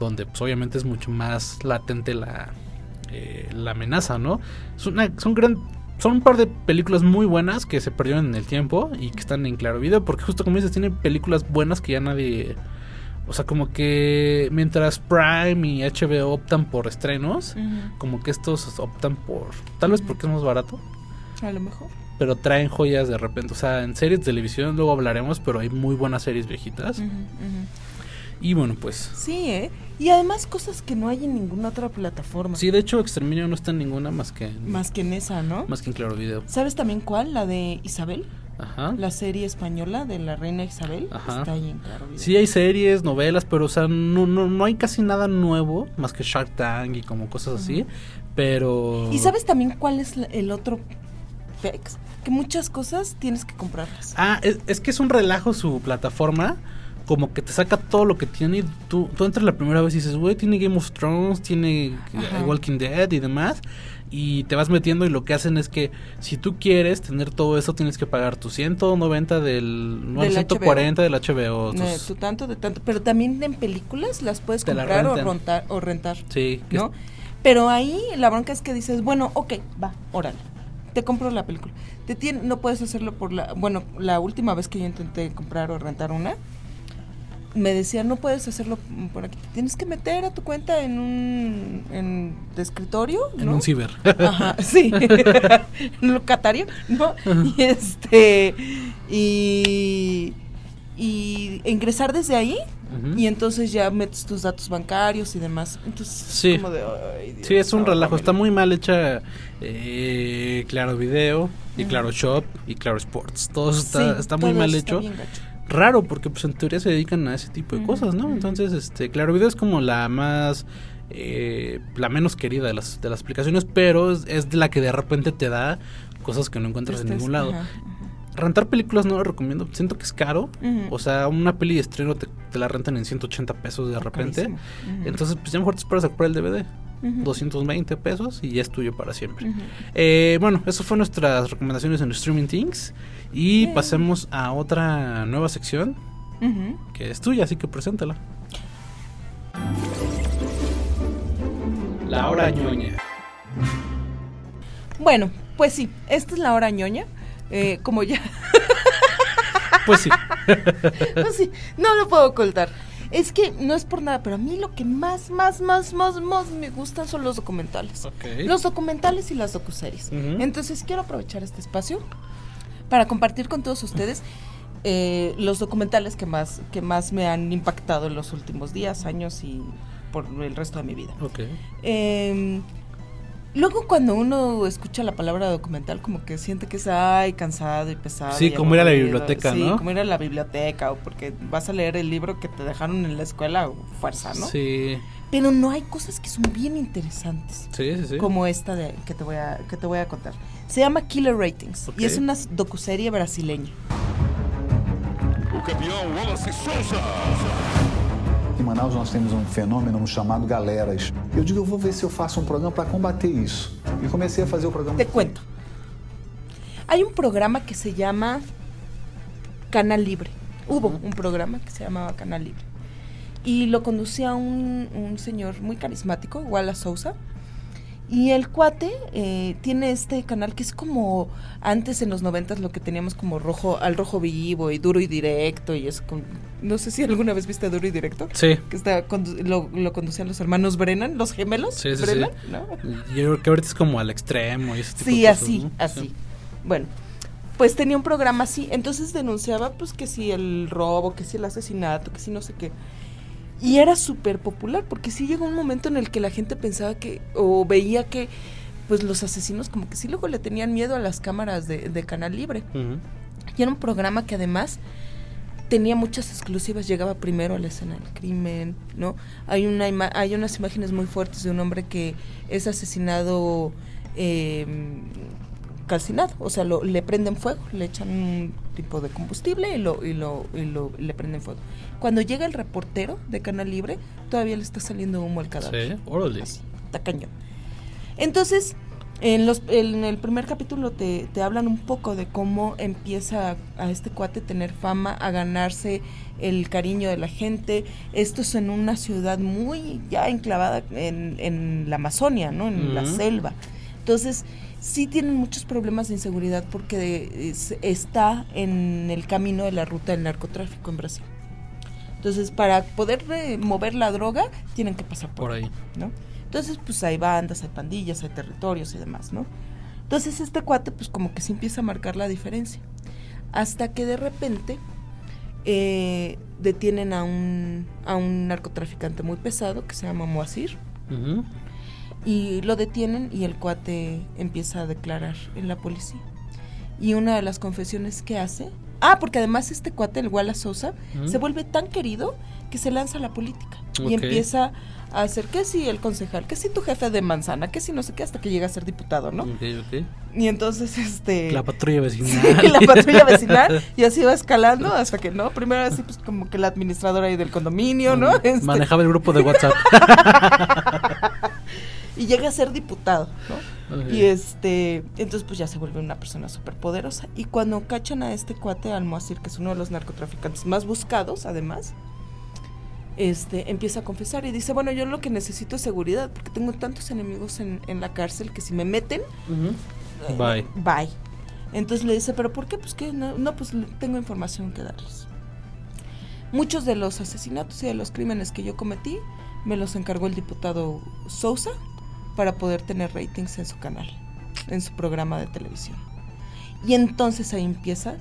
donde pues obviamente es mucho más latente la, eh, la amenaza, ¿no? Es una- son gran, son un par de películas muy buenas que se perdieron en el tiempo y que están en claro video, porque justo como dices, tienen películas buenas que ya nadie... O sea, como que mientras Prime y HBO optan por estrenos, como que estos optan por... Tal vez porque es más barato A lo mejor. pero traen joyas de repente. O sea, en series de televisión luego hablaremos, pero hay muy buenas series viejitas. Ujú. Y bueno, pues. Sí, ¿eh? Y además cosas que no hay en ninguna otra plataforma. Sí, de hecho, Exterminio no está en ninguna más que en, Más que en esa, ¿no? más que en Claro Video. ¿Sabes también cuál? La de Isabel. Ajá. La serie española de la reina Isabel. Ajá. Está ahí en Claro Video. Sí hay series, novelas, pero o sea, no, no, no hay casi nada nuevo, más que Shark Tank y como cosas así. Pero... ¿Y sabes también cuál es el otro pex? Que muchas cosas tienes que comprarlas. Ah, es, es que es un relajo su plataforma. Como que te saca todo lo que tiene. y Tú, tú entras la primera vez y dices, güey, tiene Game of Thrones, tiene Ajá. eh, Walking Dead y demás. Y te vas metiendo y lo que hacen es que si tú quieres tener todo eso, tienes que pagar tu 190 del... No, Del 140 del HBO. No, tus- tú tanto, de tanto. Pero también en películas las puedes la comprar o rentar, o rentar. sí, ¿no? Pero ahí la bronca es que dices, bueno, ok, va, órale. Te compro la película. Te tien- no puedes hacerlo por la... Bueno, la última vez que yo intenté comprar o rentar una, me decían, no puedes hacerlo por aquí. Tienes que meter a tu cuenta en un... En, de escritorio, en ¿no? un ciber. Ajá, [laughs] sí. [laughs] en un locatario, ¿no? Y este. Y. Y ingresar desde ahí. Y entonces ya metes tus datos bancarios y demás. Entonces, Sí. como de. "Ay, Dios, Sí, es un relajo. ahórramelo". Está muy mal hecha eh, Claro Video y Claro Shop y Claro Sports. Todo está, Sí, está muy mal hecho. está bien gacho. Raro, porque pues en teoría se dedican a ese tipo de cosas, ¿no? Entonces, este, Claro Video es como la más... eh, la menos querida de las, de las aplicaciones, pero es, es de la que de repente te da cosas que no encuentras en ningún lado. Rentar películas no lo recomiendo, siento que es caro. O sea, una peli de estreno te, te la rentan en 180 pesos de repente. Entonces, pues ya mejor te esperas a comprar el DVD. 220 pesos y ya es tuyo para siempre. Eh, bueno, eso fue nuestras recomendaciones en Streaming Things. Y pasemos a otra nueva sección que es tuya, así que preséntala. La hora ñoña. Bueno, pues sí, esta es la hora ñoña. Eh, como ya, Pues sí. [laughs] pues sí, no lo puedo ocultar. Es que no es por nada, pero a mí lo que más, más, más, más, más me gustan son los documentales. Ok. Los documentales y las docuseries. Entonces quiero aprovechar este espacio para compartir con todos ustedes eh, los documentales que más, que más me han impactado en los últimos días, años y por el resto de mi vida. Ok. Eh, luego cuando uno escucha la palabra documental como que siente que es ay cansado y pesado. Sí, y como ir a la biblioteca, Sí, ¿no? como ir a la biblioteca o porque vas a leer el libro que te dejaron en la escuela o fuerza, ¿no? Sí. Pero no hay cosas que son bien interesantes. Sí, sí, sí. Como esta de, que, te voy a, que te voy a contar. Se llama Killer Ratings y es una docuserie brasileña. O campeão Wallace Souza. Em Manaus nós temos um fenômeno chamado galeras. Eu digo, eu vou ver se eu faço um programa para combater isso. E comecei a fazer o programa. Te cuento. Hay un programa que se llama Canal Libre. Hubo un programa que se llamaba Canal Libre. Y lo conducía un, un señor muy carismático, Wallace Sousa. Y el cuate eh, tiene este canal que es como antes en los noventas lo que teníamos como rojo al rojo vivo y duro y directo y es con, no sé si alguna vez viste Duro y Directo Sí. que está condu- lo, lo conducían los hermanos Brennan los gemelos Sí, sí, sí. Brennan ¿no? Yo creo que ahorita es como al extremo y ese tipo Sí, de cosas, así, ¿no? así. Sí. Bueno, pues tenía un programa así, entonces denunciaba pues que si el robo, que si el asesinato, que si no sé qué. Y era súper popular, porque sí llegó un momento en el que la gente pensaba que, o veía que, pues los asesinos como que sí luego le tenían miedo a las cámaras de, de Canal Libre. Y era un programa que además tenía muchas exclusivas, llegaba primero a la escena del crimen, ¿no? Hay una ima- hay unas imágenes muy fuertes de un hombre que es asesinado eh, calcinado, o sea, lo, le prenden fuego, le echan un tipo de combustible y lo, y lo, y lo le prenden fuego. Cuando llega el reportero de Canal Libre, todavía le está saliendo humo al cadáver. Sí, órale. Así. Entonces, en, los, en el primer capítulo te, te hablan un poco de cómo empieza a este cuate tener fama, a ganarse el cariño de la gente. Esto es en una ciudad muy ya enclavada en, en la Amazonia, ¿no? En la selva. Entonces, sí tienen muchos problemas de inseguridad porque es- está en el camino de la ruta del narcotráfico en Brasil. Entonces, para poder mover la droga, tienen que pasar por, Por ahí. ¿no? Entonces, pues hay bandas, hay pandillas, hay territorios y demás, ¿no? Entonces, este cuate, pues como que se empieza a marcar la diferencia. Hasta que de repente eh, detienen a un, a un narcotraficante muy pesado que se llama Moacir. Ujú. Y lo detienen y el cuate empieza a declarar en la policía. Y una de las confesiones que hace... Ah, porque además este cuate, el Wallace Sosa, se vuelve tan querido que se lanza a la política. Y empieza a hacer que si el concejal, que si tu jefe de manzana, que si no sé qué, hasta que llega a ser diputado, ¿no? Ok, ok. Y entonces, este... La patrulla vecinal. [laughs] Sí, la patrulla vecinal [laughs] y así va escalando hasta que no, primero así pues como que la administradora ahí del condominio, ¿no? [laughs] Este, Manejaba el grupo de WhatsApp. y llega a ser diputado, ¿no? Y este, entonces pues ya se vuelve una persona súper poderosa. Y cuando cachan a este cuate Almoacir, que es uno de los narcotraficantes más buscados, además, este, empieza a confesar y dice, bueno, yo lo que necesito es seguridad, porque tengo tantos enemigos en, en la cárcel que si me meten, Ujú. Bye. Bye. Entonces le dice, ¿pero por qué? Pues que no, no, pues tengo información que darles. Muchos de los asesinatos y de los crímenes que yo cometí me los encargó el diputado Sousa para poder tener ratings en su canal, en su programa de televisión. Y entonces ahí empieza,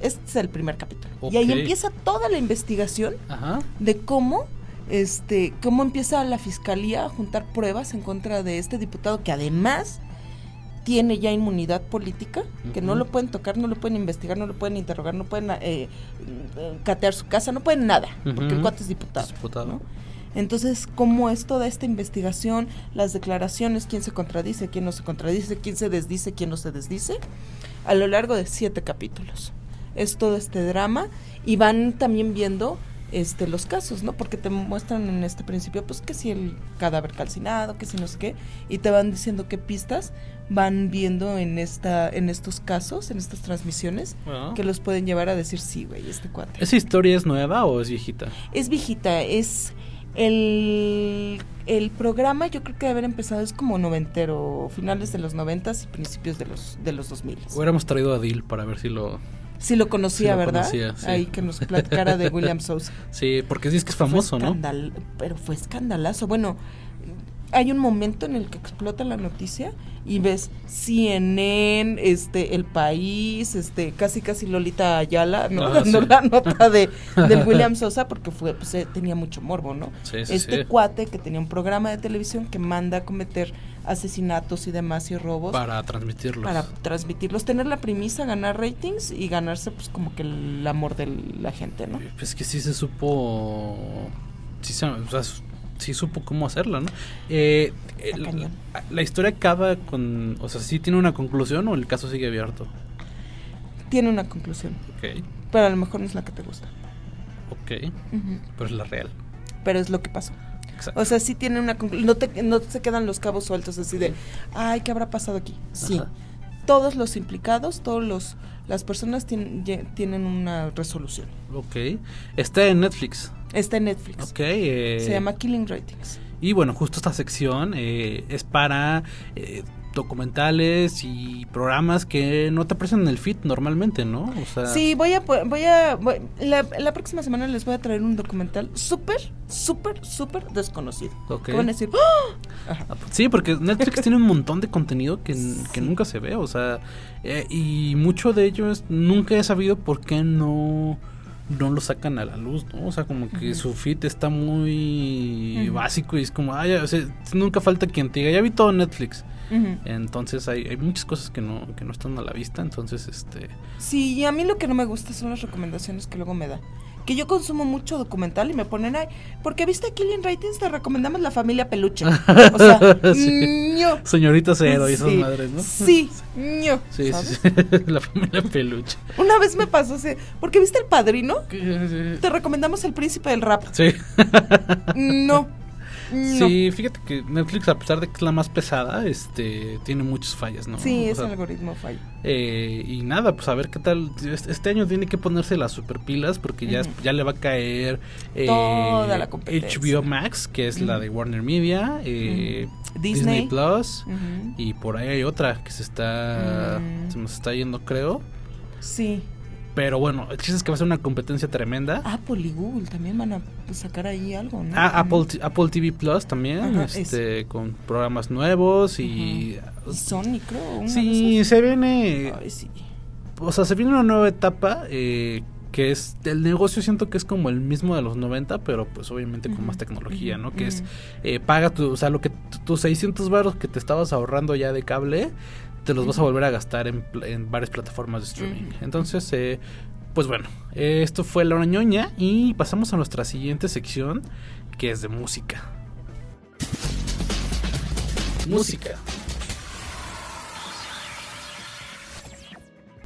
este es el primer capítulo, y ahí empieza toda la investigación Ajá. de cómo este cómo empieza la fiscalía a juntar pruebas en contra de este diputado que además tiene ya inmunidad política, que no lo pueden tocar, no lo pueden investigar, no lo pueden interrogar, no pueden eh, eh, catear su casa, no pueden nada, porque el cuate es diputado. Es diputado. ¿no? Entonces, ¿cómo es toda esta investigación, las declaraciones, quién se contradice, quién no se contradice, quién se desdice, quién no se desdice? A lo largo de siete capítulos. Es todo este drama y van también viendo este los casos, ¿no? Porque te muestran en este principio, pues que si el cadáver calcinado, que si no sé qué, y te van diciendo qué pistas van viendo en esta, en estos casos, en estas transmisiones, Ah. que los pueden llevar a decir sí, güey, este cuate. ¿Esa historia es nueva o es viejita? Es viejita, es el, el programa yo creo que debe haber empezado es como noventero, finales de los noventas y principios de los de los dos miles. Hubiéramos traído a Dil para ver si lo... Sí lo conocía, Sí lo ¿verdad? conocía, sí. Ahí que nos platicara de William [laughs] Sousa. Sí, porque dices que es famoso, ¿no? Pero fue escandalazo. Bueno, hay un momento en el que explota la noticia y ves CNN, este, El País, este, casi casi Lolita Ayala, ¿no? Ah, [laughs] Dando sí. la nota de del William [laughs] Sosa porque fue, pues, eh, tenía mucho morbo, ¿no? Sí, sí, este cuate que tenía un programa de televisión que manda a cometer asesinatos y demás y robos Para transmitirlos. para transmitirlos, tener la premisa, ganar ratings y ganarse pues como que el amor de la gente, ¿no? Pues que sí se supo. Sí, se- o sea, sí supo cómo hacerla, ¿no? Eh, la, la historia acaba con. O sea, sí tiene una conclusión o el caso sigue abierto. Tiene una conclusión, Ok, pero a lo mejor no es la que te gusta. ok. Pero es la real. Pero es lo que pasó. Exacto. O sea, sí tiene una conclusión. No, te- no se quedan los cabos sueltos así de, ay, ¿qué habrá pasado aquí? Sí. Ajá. Todos los implicados, todos los las personas tienen, tienen una resolución. Ok. Está en Netflix. Está en Netflix. Ok. eh, Se llama Killing Ratings. Y bueno, justo esta sección eh, es para eh, documentales y programas que no te aparecen en el feed normalmente, ¿no? O sea, Sí, voy a, voy a, voy- la, la próxima semana les voy a traer un documental súper, súper, súper desconocido. Ok. Que van a decir, ¡Ah! Ajá. Sí, porque Netflix tiene un montón de contenido que, que nunca se ve, o sea, eh, y mucho de ello es, nunca he sabido por qué no, no lo sacan a la luz, ¿no? O sea, como que su feed está muy básico y es como, ay, o sea, nunca falta quien te diga, ya vi todo Netflix. Entonces hay, hay muchas cosas que no, que no están a la vista, entonces, este... Sí, y a mí lo que no me gusta son las recomendaciones que luego me da. Que yo consumo mucho documental y me ponen, ay, porque viste Killing Ratings, te recomendamos la familia peluche. O sea, [laughs] Sí. ño. Señorita Cero y esas Sí, madres, ¿no? Sí, [laughs] ño. Sí, sí, ¿sabes? sí. [laughs] la familia peluche. Una vez me pasó así, porque viste el padrino, te recomendamos el príncipe del rap. Sí. No. No. Sí, fíjate que Netflix, a pesar de que es la más pesada, este, tiene muchas fallas, ¿no? Sí, O ese sea, algoritmo falla. eh, y nada, pues a ver qué tal. Este año tiene que ponerse las super pilas porque ya, Ujú. ya le va a caer eh, Toda la competencia. HBO Max, que es la de Warner Media, eh. Disney. Disney. Plus, y por ahí hay otra que se está, se nos está yendo, creo. Sí. Pero bueno, el chiste es que va a ser una competencia tremenda. Apple y Google también van a pues, sacar ahí algo, ¿no? Ah, Apple, Apple TV Plus también, Ajá, este, con programas nuevos y... Y Sony, creo. Sí, se viene... Ay, sí. O sea, se viene una nueva etapa eh, que es... El negocio siento que es como el mismo de los 90, pero pues obviamente con más tecnología, ¿no? Que es... eh, paga tu... O sea, lo que tus 600 baros que te estabas ahorrando ya de cable, te los vas a volver a gastar en, en varias plataformas de streaming. Entonces, eh, pues bueno, eh, esto fue La Ñoña y pasamos a nuestra siguiente sección, que es de música. Música.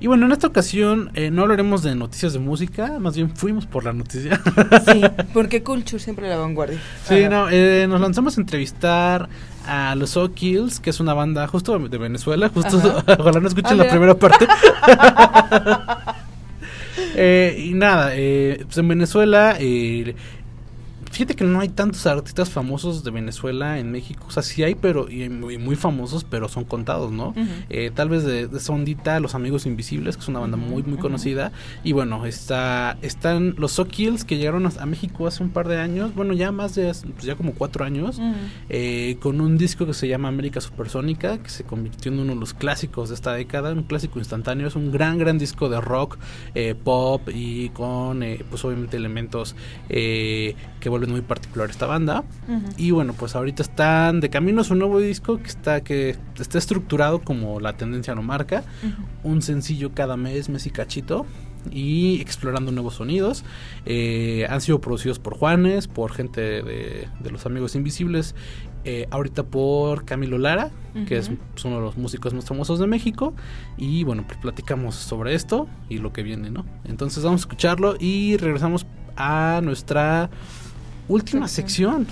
Y bueno, en esta ocasión eh, no hablaremos de noticias de música, más bien fuimos por la noticia. Sí, [laughs] porque Culture siempre la vanguardia. Sí, Ajá. no, eh, nos lanzamos a entrevistar a los O'Kills, que es una banda justo de Venezuela, justo, Ajá. [laughs] ojalá no escuchen Ah, la primera parte. [laughs] [laughs] Eh, y nada, eh, pues en Venezuela, eh, fíjate que no hay tantos artistas famosos de Venezuela en México, o sea, sí hay, pero y muy, muy famosos, pero son contados, ¿no? Eh, tal vez de, de esa ondita, Los Amigos Invisibles, que es una banda muy, muy conocida. Y bueno, está, están los O'Kills que llegaron a, a México hace un par de años, bueno, ya más de, pues ya como cuatro años, eh, con un disco que se llama América Supersónica, que se convirtió en uno de los clásicos de esta década, un clásico instantáneo, es un gran, gran disco de rock, eh, pop y con, eh, pues obviamente elementos que vuelven muy particular esta banda. Ujú. Y bueno, pues ahorita están de camino a su nuevo disco que está que está estructurado como la tendencia no marca, un sencillo cada mes, mes y cachito y explorando nuevos sonidos. Eh, han sido producidos por Juanes, por gente de, de los Amigos Invisibles, eh, ahorita por Camilo Lara, que es, es uno de los músicos más famosos de México. Y bueno, pues platicamos sobre esto y lo que viene, ¿no? Entonces vamos a escucharlo y regresamos a nuestra última sección,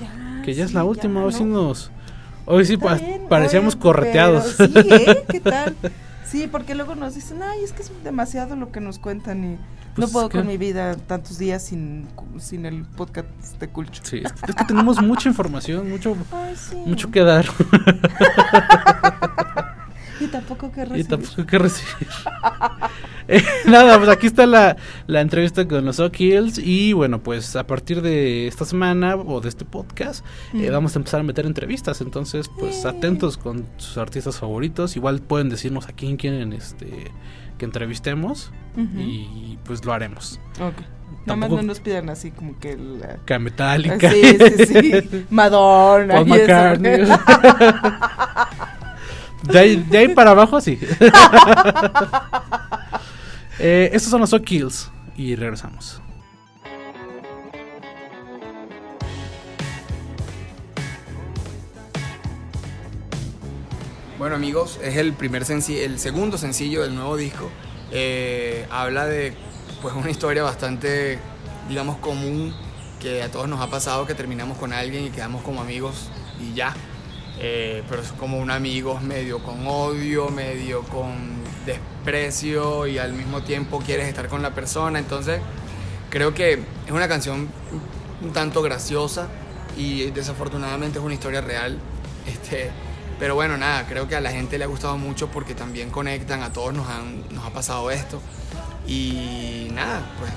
que ya es la última. hoy sí nos. Hoy sí pa- bien, parecíamos oye, correteados. Sí, ¿eh? [laughs] ¿Qué tal? Sí, porque luego nos dicen, ay, es que es demasiado lo que nos cuentan y Pues no puedo es que- con mi vida tantos días sin, sin el podcast de Culcho. Sí, es, que tenemos mucha información, mucho, [laughs] Ay, sí. mucho que dar [laughs] Y tampoco que y recibir. tampoco que recibir. Eh, [laughs] nada, pues aquí está la, la entrevista con los O'Kills y bueno, pues a partir de esta semana o de este podcast eh, Mm. vamos a empezar a meter entrevistas, entonces pues atentos con sus artistas favoritos, igual pueden decirnos a quién quieren este que entrevistemos y pues lo haremos. Ok. Nada más no nos pidan así como que la... Que a Metallica. Ah, Sí, sí, sí. [laughs] Madonna. Paul eso. [laughs] De ahí, de ahí para abajo, sí. Eh, estos son los So Kills. Y regresamos. Bueno amigos, es el primer sencillo, el segundo sencillo del nuevo disco. Eh, habla de pues una historia bastante, digamos, común que a todos nos ha pasado que terminamos con alguien y quedamos como amigos y ya. Eh, pero es como un amigo medio con odio, medio con desprecio y al mismo tiempo quieres estar con la persona. Entonces creo que es una canción un tanto graciosa y desafortunadamente es una historia real. Este, pero bueno, nada, creo que a la gente le ha gustado mucho porque también conectan, a todos nos, han, nos ha pasado esto. Y nada, pues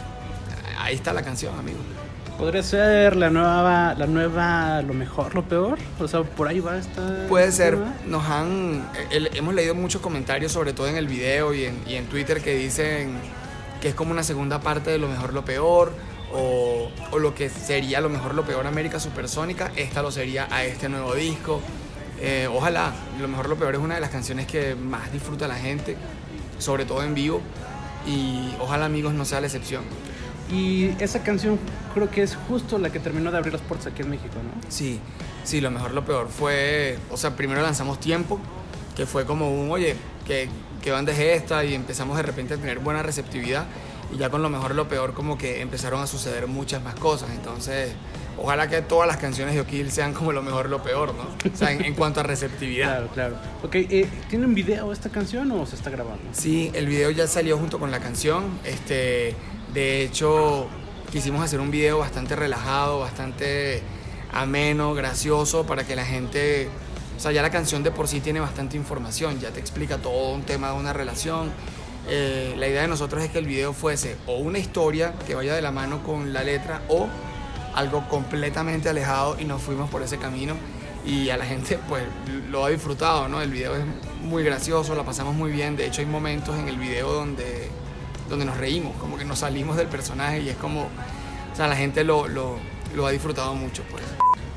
ahí está la canción, amigo. ¿Podría ser la nueva, la nueva, lo mejor, lo peor? O sea, por ahí va esta. Puede ser, nos han, el- hemos leído muchos comentarios, sobre todo en el video y en, y en Twitter, que dicen que es como una segunda parte de lo mejor, lo peor, o, o lo que sería lo mejor, lo peor América Supersónica, esta lo sería a este nuevo disco. Eh, ojalá, lo mejor, lo peor es una de las canciones que más disfruta la gente, sobre todo en vivo, y ojalá amigos no sea la excepción. Y esa canción creo que es justo la que terminó de abrir las puertas aquí en México, ¿no? Sí, sí, lo mejor, lo peor fue, o sea, primero lanzamos Tiempo, que fue como un, oye, que, que banda es esta? Y empezamos de repente a tener buena receptividad. Y ya con lo mejor, lo peor, como que empezaron a suceder muchas más cosas. Entonces, ojalá que todas las canciones de O'Kill sean como lo mejor, lo peor, ¿no? O sea, en, en cuanto a receptividad. Claro, claro. Ok, eh, ¿tiene un video esta canción o se está grabando? Sí, el video ya salió junto con la canción. Este, de hecho, quisimos hacer un video bastante relajado, bastante ameno, gracioso, para que la gente. O sea, ya la canción de por sí tiene bastante información, ya te explica todo un tema de una relación. Eh, la idea de nosotros es que el video fuese o una historia que vaya de la mano con la letra o algo completamente alejado y nos fuimos por ese camino y a la gente pues lo ha disfrutado, ¿no? El video es muy gracioso, la pasamos muy bien, de hecho hay momentos en el video donde, donde nos reímos, como que nos salimos del personaje y es como, o sea, la gente lo, lo, lo ha disfrutado mucho pues.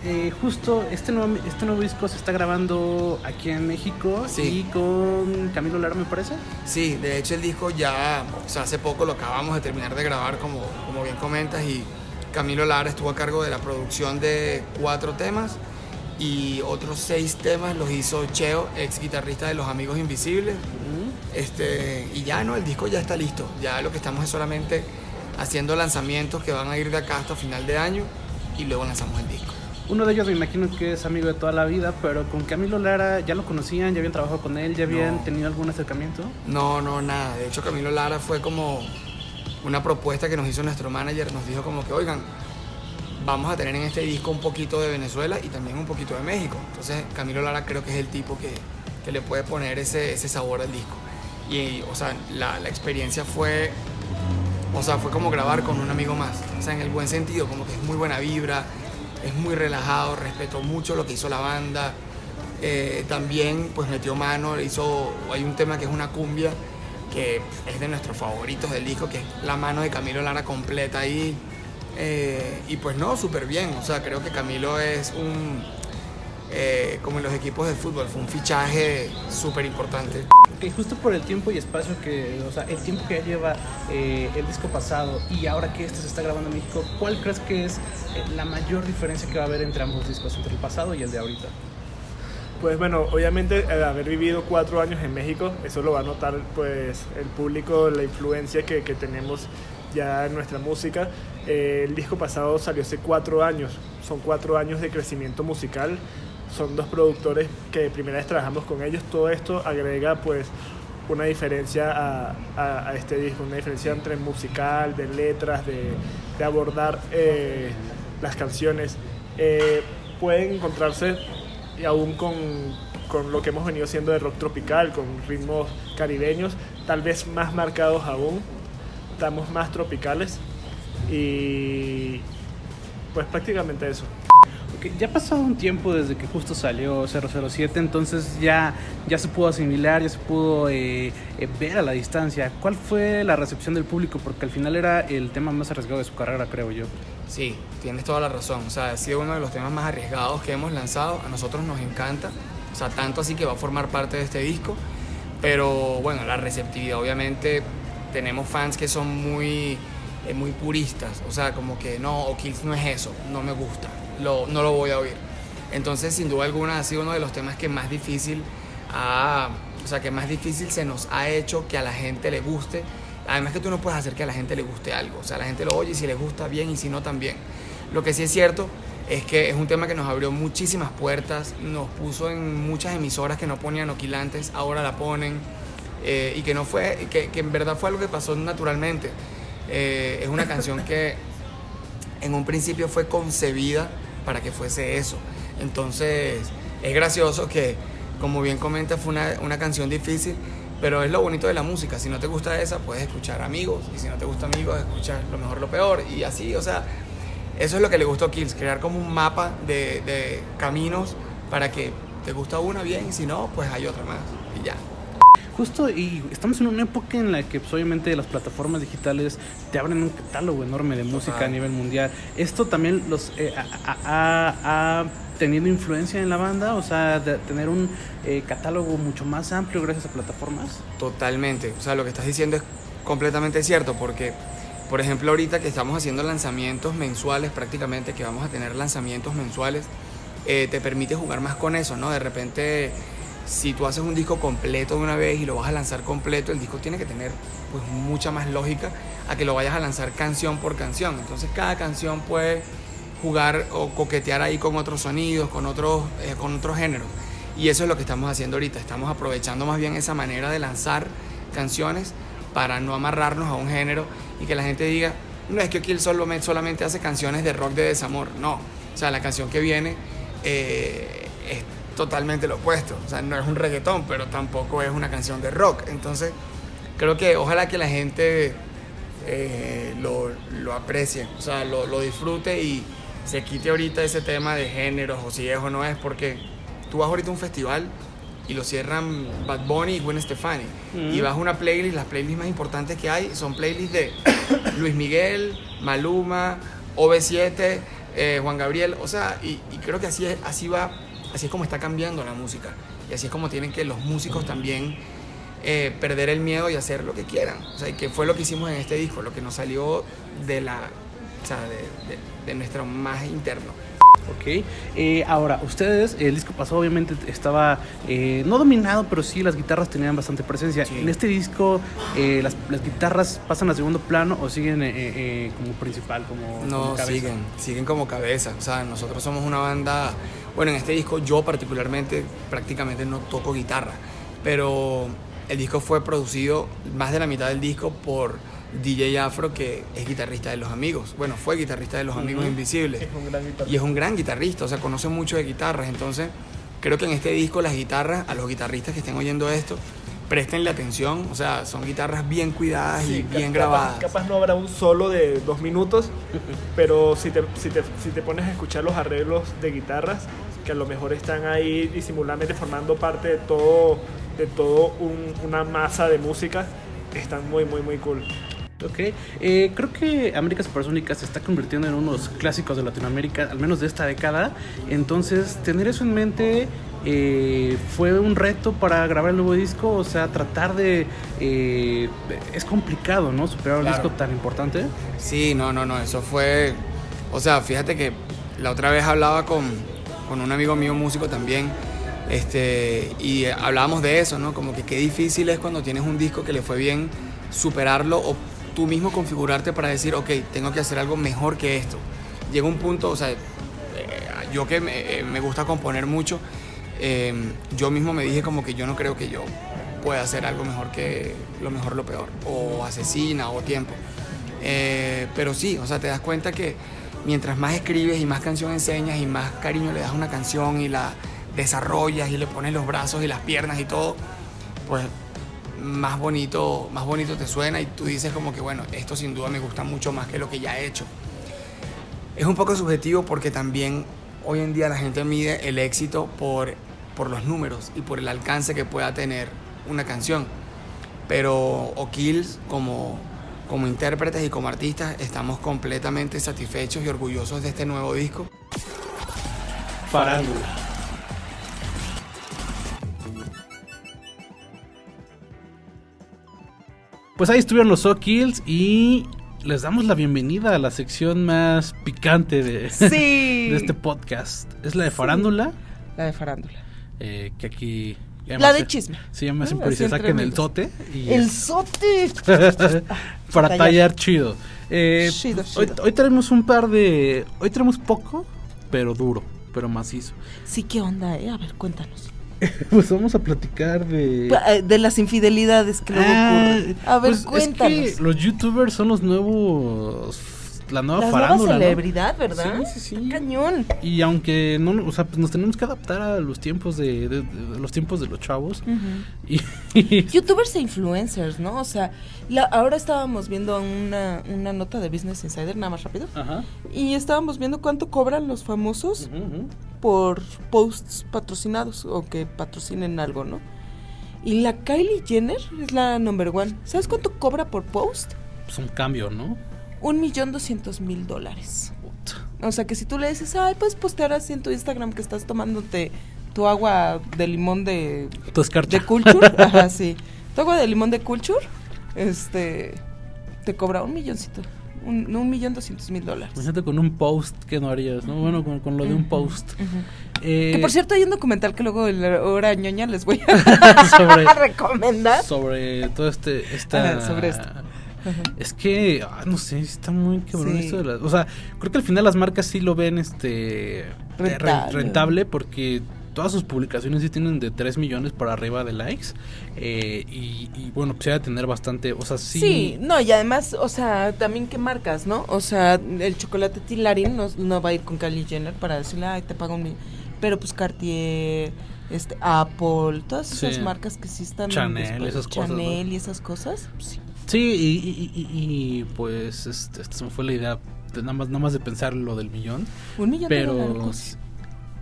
Eh, justo este nuevo, este nuevo disco se está grabando aquí en México Sí. y con Camilo Lara, me parece. Sí, de hecho el disco ya, o sea, hace poco lo acabamos de terminar de grabar, como, como bien comentas, y Camilo Lara estuvo a cargo de la producción de cuatro temas y otros seis temas los hizo Cheo, ex guitarrista de Los Amigos Invisibles. Este, y ya no, el disco ya está listo. Ya lo que estamos es solamente haciendo lanzamientos que van a ir de acá hasta final de año y luego lanzamos el disco. Uno de ellos me imagino que es amigo de toda la vida, pero con Camilo Lara ya lo conocían, ya habían trabajado con él, ya habían No. tenido algún acercamiento. No, no, nada. De hecho, Camilo Lara fue como una propuesta que nos hizo nuestro manager. Nos dijo como que, oigan, vamos a tener en este disco un poquito de Venezuela y también un poquito de México. Entonces, Camilo Lara creo que es el tipo que, que le puede poner ese, ese sabor al disco. Y, o sea, la, la experiencia fue, o sea, fue como grabar con un amigo más. O sea, en el buen sentido, como que es muy buena vibra, es muy relajado, respetó mucho lo que hizo la banda. Eh, también pues metió mano, hizo, hay un tema que es una cumbia que es de nuestros favoritos del disco, que es la mano de Camilo Lara completa ahí. Eh, y pues no, súper bien, o sea, creo que Camilo es un, eh, como en los equipos de fútbol, fue un fichaje súper importante. Ok, justo por el tiempo y espacio que, o sea, el tiempo que ya lleva eh, el disco pasado y ahora que este se está grabando en México, ¿cuál crees que es eh, la mayor diferencia que va a haber entre ambos discos, entre el pasado y el de ahorita? Pues bueno, obviamente al haber vivido cuatro años en México, eso lo va a notar pues el público, la influencia que, que tenemos ya en nuestra música. Eh, el disco pasado salió hace cuatro años, son cuatro años de crecimiento musical. Son dos productores que de primera vez trabajamos con ellos. Todo esto agrega pues una diferencia a, a- este disco, una diferencia entre musical, de letras, de, de abordar eh, las canciones. Eh, pueden encontrarse aún con, con lo que hemos venido haciendo de rock tropical, con ritmos caribeños, tal vez más marcados aún, estamos más tropicales y pues prácticamente eso. Ok, ya ha pasado un tiempo desde que justo salió 007, entonces ya, ya se pudo asimilar, ya se pudo eh, eh, ver a la distancia. ¿Cuál fue la recepción del público? Porque al final era el tema más arriesgado de su carrera, creo yo. Sí, tienes toda la razón. O sea, ha sido uno de los temas más arriesgados que hemos lanzado. A nosotros nos encanta. O sea, tanto así que va a formar parte de este disco. Pero bueno, la receptividad, obviamente, tenemos fans que son muy, eh, muy puristas. O sea, como que no, O'Kills no es eso, no me gusta, lo, no lo voy a oír. Entonces, sin duda alguna, ha sido uno de los temas que más difícil ha, o sea, que más difícil se nos ha hecho que a la gente le guste. Además que tú no puedes hacer que a la gente le guste algo. O sea, la gente lo oye y si le gusta bien y si no también. Lo que sí es cierto es que es un tema que nos abrió muchísimas puertas, nos puso en muchas emisoras que no ponían oquilantes, ahora la ponen, eh, y que no fue, que, en verdad fue algo que pasó naturalmente. Eh, es una canción que en un principio fue concebida para que fuese eso. Entonces, es gracioso que, como bien comenta, fue una, una canción difícil, pero es lo bonito de la música. Si no te gusta esa, puedes escuchar amigos, y si no te gusta amigos, escuchar lo mejor, lo peor, y así, o sea, eso es lo que le gustó a Kills, crear como un mapa de, de caminos para que te gusta una bien, y si no, pues hay otra más. Justo, y estamos en una época en la que pues, obviamente las plataformas digitales te abren un catálogo enorme de música a nivel mundial. ¿Esto también los eh, ha- tenido influencia en la banda? O sea, de tener un eh, catálogo mucho más amplio gracias a plataformas. Totalmente. O sea, lo que estás diciendo es completamente cierto porque, por ejemplo, ahorita que estamos haciendo lanzamientos mensuales prácticamente, que vamos a tener lanzamientos mensuales, eh, te permite jugar más con eso, ¿no? De repente, si tú haces un disco completo de una vez y lo vas a lanzar completo, el disco tiene que tener pues mucha más lógica a que lo vayas a lanzar canción por canción. Entonces cada canción puede jugar o coquetear ahí con otros sonidos, con otros, eh, con otros géneros. Y eso es lo que estamos haciendo ahorita. Estamos aprovechando más bien esa manera de lanzar canciones para no amarrarnos a un género y que la gente diga, no es que Kill solamente, solamente hace canciones de rock de desamor. No. O sea, la canción que viene eh, es totalmente lo opuesto. O sea, no es un reggaetón, pero tampoco es una canción de rock. Entonces, creo que ojalá que la gente eh, lo, lo aprecie, o sea, lo, lo disfrute y se quite ahorita ese tema de géneros o si es o no es, porque tú vas ahorita a un festival y lo cierran Bad Bunny y Gwen Stefani. Mm. Y vas a una playlist, las playlists más importantes que hay son playlists de [coughs] Luis Miguel, Maluma, OV7, eh, Juan Gabriel, o sea, y, y creo que así es, así va, así es como está cambiando la música. Y así es como tienen que los músicos también eh, perder el miedo y hacer lo que quieran. O sea, que fue lo que hicimos en este disco, lo que nos salió de la, o sea, de, de- de nuestro más interno. Ok, eh, ahora, ustedes, el disco pasado obviamente estaba eh, no dominado, pero sí las guitarras tenían bastante presencia. En este disco, eh, las, las guitarras pasan a segundo plano o siguen eh, eh, como principal, como, No, como cabeza? siguen, siguen como cabeza. O sea, nosotros somos una banda. Bueno, en este disco yo particularmente prácticamente no toco guitarra, pero el disco fue producido más de la mitad del disco por DJ Afro, que es guitarrista de Los Amigos. Bueno, fue guitarrista de Los Amigos. Invisibles. Es un gran guitarrista. Y es un gran guitarrista, o sea, conoce mucho de guitarras. Entonces, creo que en este disco las guitarras, a los guitarristas que estén oyendo esto, prestenle atención. O sea, son guitarras bien cuidadas y bien capaz- grabadas. Capaz no habrá un solo de dos minutos, [laughs] pero si te, si, te, si te pones a escuchar los arreglos de guitarras, que a lo mejor están ahí disimuladamente formando parte de todo, de todo un- una masa de música, están muy, muy, muy cool. Ok, eh, creo que América Supersónica se está convirtiendo en uno de los clásicos de Latinoamérica, al menos de esta década. Entonces, tener eso en mente eh, fue un reto para grabar el nuevo disco. O sea, tratar de. eh, es complicado, ¿no? Superar un Claro. disco tan importante. Sí, no, no, no, eso fue, o sea, fíjate que la otra vez hablaba con, con un amigo mío músico también, este, y hablábamos de eso, ¿no? Como que qué difícil es cuando tienes un disco que le fue bien superarlo o tú mismo configurarte para decir, ok, tengo que hacer algo mejor que esto. Llega un punto, o sea, eh, yo que me, eh, me gusta componer mucho, eh, yo mismo me dije como que yo no creo que yo pueda hacer algo mejor que lo mejor lo peor, o asesina, o tiempo. Pero sí, o sea, te das cuenta que mientras más escribes y más canción enseñas y más cariño le das a una canción y la desarrollas y le pones los brazos y las piernas y todo, pues más bonito, más bonito te suena y tú dices como que bueno, esto sin duda me gusta mucho más que lo que ya he hecho. Es un poco subjetivo porque también hoy en día la gente mide el éxito por, por los números y por el alcance que pueda tener una canción. Pero O'Kills como, como intérpretes y como artistas estamos completamente satisfechos y orgullosos de este nuevo disco. Farándula. Pues ahí estuvieron los O'Kills y les damos la bienvenida a la sección más picante de, [laughs] Sí. de este podcast. Es la de farándula, La de farándula. eh, que aquí... La de chisme. Sí, ya me hacen Ah, por así entre saquen el tote. Y El sote. [laughs] para tallar. tallar chido. Eh, Chido, Hoy, chido. hoy tenemos un par de... Hoy tenemos poco, pero duro, pero macizo. Sí, ¿qué onda, eh? A ver, cuéntanos. [laughs] Pues vamos a platicar de... Eh, De las infidelidades que luego Ah, ocurren. A ver, pues cuéntanos. Es que los youtubers son los nuevos. La nueva La nueva celebridad, ¿verdad? Sí, sí, sí. Cañón. Y aunque no, o sea, pues nos tenemos que adaptar a los tiempos de, de- de los tiempos de los chavos. Y, [laughs] Youtubers e influencers, ¿no? O sea, la- ahora estábamos viendo una, una nota de Business Insider, nada más rápido. Ajá. Y estábamos viendo cuánto cobran los famosos por posts patrocinados o que patrocinen algo, ¿no? Y la Kylie Jenner es la number one. ¿Sabes cuánto cobra por post? pues un cambio, ¿no? Un millón doscientos mil dólares. O sea que si tú le dices, ay, puedes postear así en tu Instagram que estás tomándote tu agua de limón de, Tu escarcha. de Culture. [laughs] Ajá, sí. Tu agua de limón de Culture, este, te cobra un milloncito. Un, un millón doscientos mil dólares. Imagínate con un post que no harías, ¿no? Bueno, con, con lo de un post. Eh, Que por cierto hay un documental que luego en la hora ñoña les voy a [laughs] Sobre- [laughs] recomendar. sobre todo este esta Ajá, sobre esto. Es que ah, no sé está muy cabrón Sí. esto de las- o sea creo que al final las marcas sí lo ven este re- Rentable. rentable porque todas sus publicaciones sí tienen de 3 millones para arriba de likes eh, y, y, bueno pues de tener bastante o sea sí, Sí. no, y además, o sea, también qué marcas, ¿no? O sea, el chocolate Tilarín no, no va a ir con Kylie Jenner para decirle, ay, te pago un. Pero pues Cartier, este, Apple, todas esas Sí. marcas que sí están... Chanel, después- esas cosas, y esas cosas. Sí. Sí, y, y- y- y, pues este, esta se me fue la idea de nada más nada más de pensar lo del millón Un millón de pero dólares.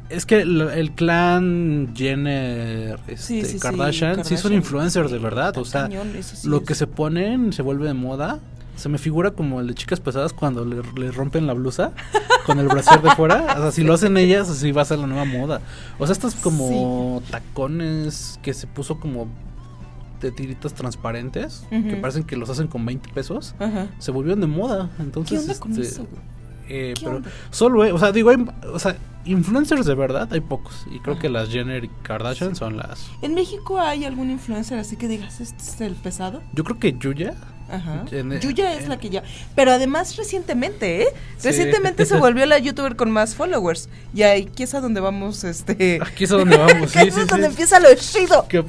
es que el, el clan Jenner este, Sí, sí, sí, Kardashian, sí son influencers de verdad, o sea, cañón, lo es. que se ponen se vuelve de moda. Se me figura como el de chicas pesadas cuando le, le rompen la blusa con el brasier de fuera. O sea, si lo hacen ellas, así va a ser la nueva moda. O sea, estos como tacones que se puso como de tiritas transparentes, que parecen que los hacen con 20 pesos, se volvieron de moda. Entonces, ¿Qué onda con este, eso, eh, ¿Qué pero onda? solo, eh, o sea, digo, hay, o sea, influencers de verdad hay pocos. Y creo que las Jenner y Kardashian son las. ¿En México hay algún influencer así que digas, este es el pesado? Yo creo que Yuya. Ajá. Yuya es la que ya. Pero además recientemente, ¿eh? Sí. Recientemente se [laughs] volvió la youtuber con más followers. Y aquí es a donde vamos, este. Aquí es a donde vamos, sí, [laughs] Aquí sí, es donde empieza lo chido. Que,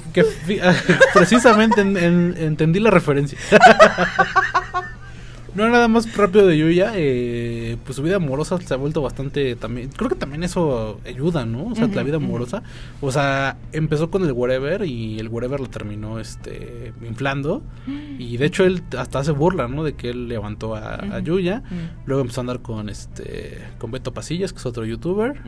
[laughs] precisamente en- en- entendí la referencia. No, nada más rápido de Yuya, eh, pues su vida amorosa se ha vuelto bastante también, creo que también eso ayuda, ¿no? O sea, la vida amorosa, o sea, empezó con el wherever y el wherever lo terminó, este, inflando y de hecho él hasta hace burla, ¿no? De que él levantó a, a Yuya, ujú. luego empezó a andar con, este, con Beto Pasillas, que es otro youtuber,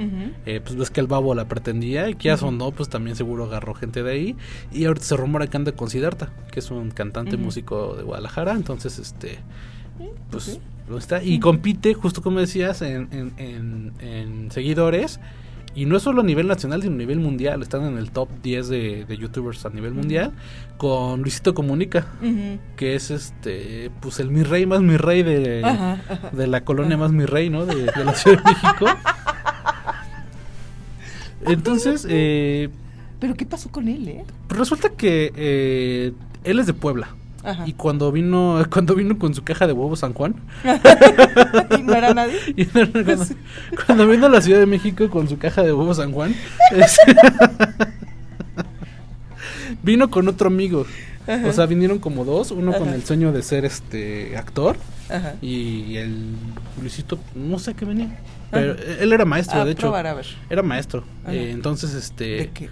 eh, pues ves que el babo la pretendía y que o no, pues también seguro agarró gente de ahí. Y ahorita se rumora que anda con Siddhartha, que es un cantante músico de Guadalajara. Entonces, este, pues, ¿dónde está? Y compite, justo como decías, en, en, en- en seguidores. Y no es solo a nivel nacional, sino a nivel mundial. Están en el top 10 de, de youtubers a nivel mundial. Con Luisito Comunica, que es este, pues el mi rey más mi rey de, Ajá, ajá. de la colonia más mi rey, ¿no? De, de la Ciudad de México. Entonces, eh, Pero ¿qué pasó con él, eh? resulta que eh, él es de Puebla. Ajá. Y cuando vino, [laughs] cuando vino con su caja de huevos San Juan, [laughs] ¿Y no era nadie? [laughs] y cuando, cuando vino a la Ciudad de México con su caja de huevos San Juan, es- vino con otro amigo. Ajá. O sea, vinieron como dos, uno con el sueño de ser este actor Ajá. y el Luisito, no sé qué venía. Pero él era maestro, de hecho. probar, a ver. Era maestro. Eh, entonces, este. ¿De qué?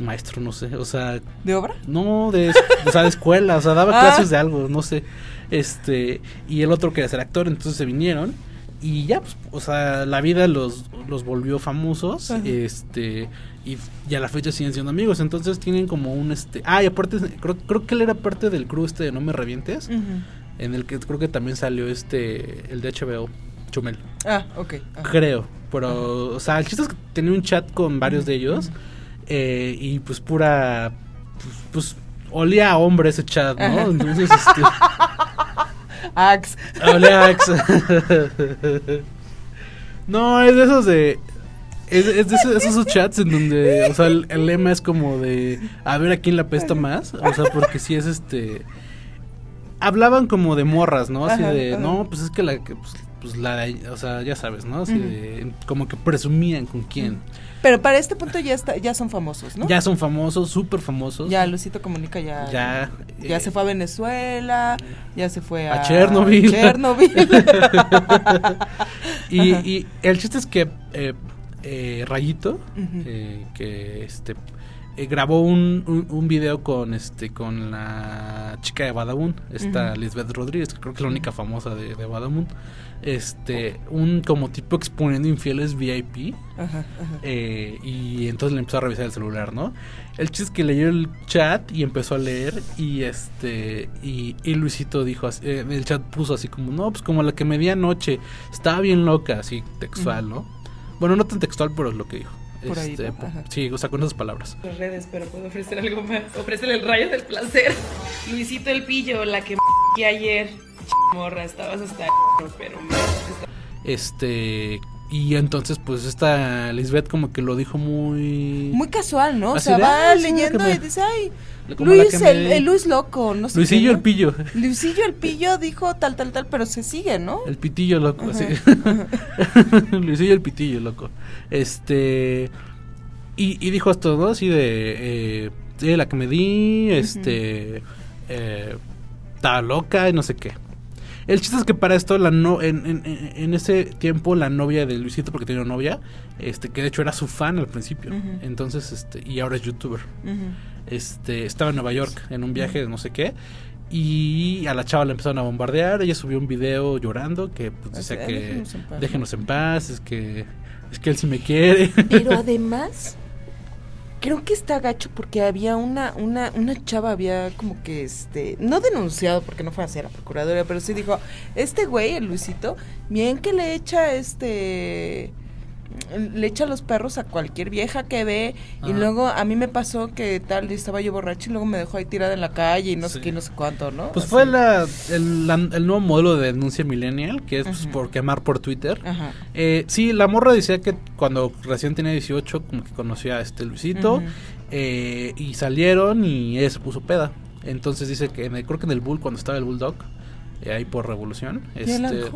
Maestro, no sé. O sea. ¿De obra? No, de, o sea, de escuela. O sea, daba [laughs] Ah. clases de algo, no sé. Este. Y el otro quería ser actor, entonces se vinieron. Y ya, pues, o sea, la vida los, los volvió famosos. Ajá. Este. Y ya a la fecha siguen siendo amigos. Entonces tienen como un este. Ah, y aparte, creo, creo que él era parte del crew este de No Me Revientes. En el que creo que también salió este. El de HBO, Chumel. Ah, ok. ajá. Creo, pero, o sea, el chiste es que tenía un chat con varios de ellos eh, y pues pura, pues, pues, olía a hombre ese chat, ¿no? Entonces, este, [laughs] Axe. olía a ex. [laughs] no, es de esos de... Es, es de esos, esos chats en donde, o sea, el, el lema es como de a ver a quién la apesta más, o sea, porque si es este hablaban como de morras, ¿no? Así Ajá, de, ajá. no, pues es que la que pues, pues la de- o sea, ya sabes, ¿no? Así de como que presumían con quién. Pero para este punto ya está, ya son famosos, ¿no? Ya son famosos, súper famosos. Ya Luisito Comunica ya. Ya, Ya eh, se fue a Venezuela, ya se fue a, a Chernobyl. Chernobyl. [laughs] y, y el chiste es que eh, eh, Rayito, eh, que este eh, grabó un, un, un video con este con la chica de Badabun, esta Ujú. Lisbeth Rodríguez, que creo que es la única famosa de, de Badabun. Este, un como tipo exponiendo infieles VIP. Ajá, ajá. eh, y entonces le empezó a revisar el celular, ¿no? El chiste es que leyó el chat y empezó a leer y este y, y Luisito dijo así, eh, el chat puso así como no pues como la que me di anoche estaba bien loca así textual, ¿no? Bueno no tan textual pero es lo que dijo. Por ahí, Este, sí, o sea con esas palabras. Las redes, pero puedo ofrecer algo más. Ofrécele el rayo del placer. Luisito el pillo, la que m ayer. Morra, estabas hasta pero Este y entonces pues esta Lisbeth como que lo dijo muy Muy casual, ¿no? O sea, de, va "Ay, sí, la leyendo me- y dice, ay, como Luis, me el, di". el Luis loco, no sé. Luisillo qué, el pillo. Luisillo el pillo dijo tal, tal, tal, pero se sigue, ¿no? El pitillo loco, Ajá, sí. [laughs] Luisillo el pitillo loco. Este. Y, y dijo esto, ¿no? Así de. Eh, sí, la que me di, este. eh, estaba loca y no sé qué. El chiste es que para esto, la no, en, en- ese tiempo, la novia de Luisito, porque tenía una novia, este, que de hecho era su fan al principio. Entonces, este, y ahora es youtuber. Este, estaba en Nueva York en un viaje de no sé qué. Y a la chava la empezaron a bombardear. Ella subió un video llorando que pues, decía Así, que "Déjenos en paz". déjenos en paz, es que es que él sí me quiere. Pero [laughs] además, creo que está gacho porque había una, una, una chava, había como que este, no denunciado porque no fue hacia la procuradora, pero sí dijo, este güey, el Luisito, bien que le echa este le echa los perros a cualquier vieja que ve y luego a mí me pasó que tal estaba yo borracho y luego me dejó ahí tirada en la calle y no sé qué no sé cuánto, ¿no? Pues Así. fue la, el, la- el nuevo modelo de denuncia millennial, que es pues, por quemar por Twitter. Ajá. Eh, sí, la morra decía que cuando recién tenía 18, como que conocía a este Luisito, eh, y salieron y ella se puso peda. Entonces dice que en el- creo que en el Bull, cuando estaba el Bulldog, ahí por Revolución, este,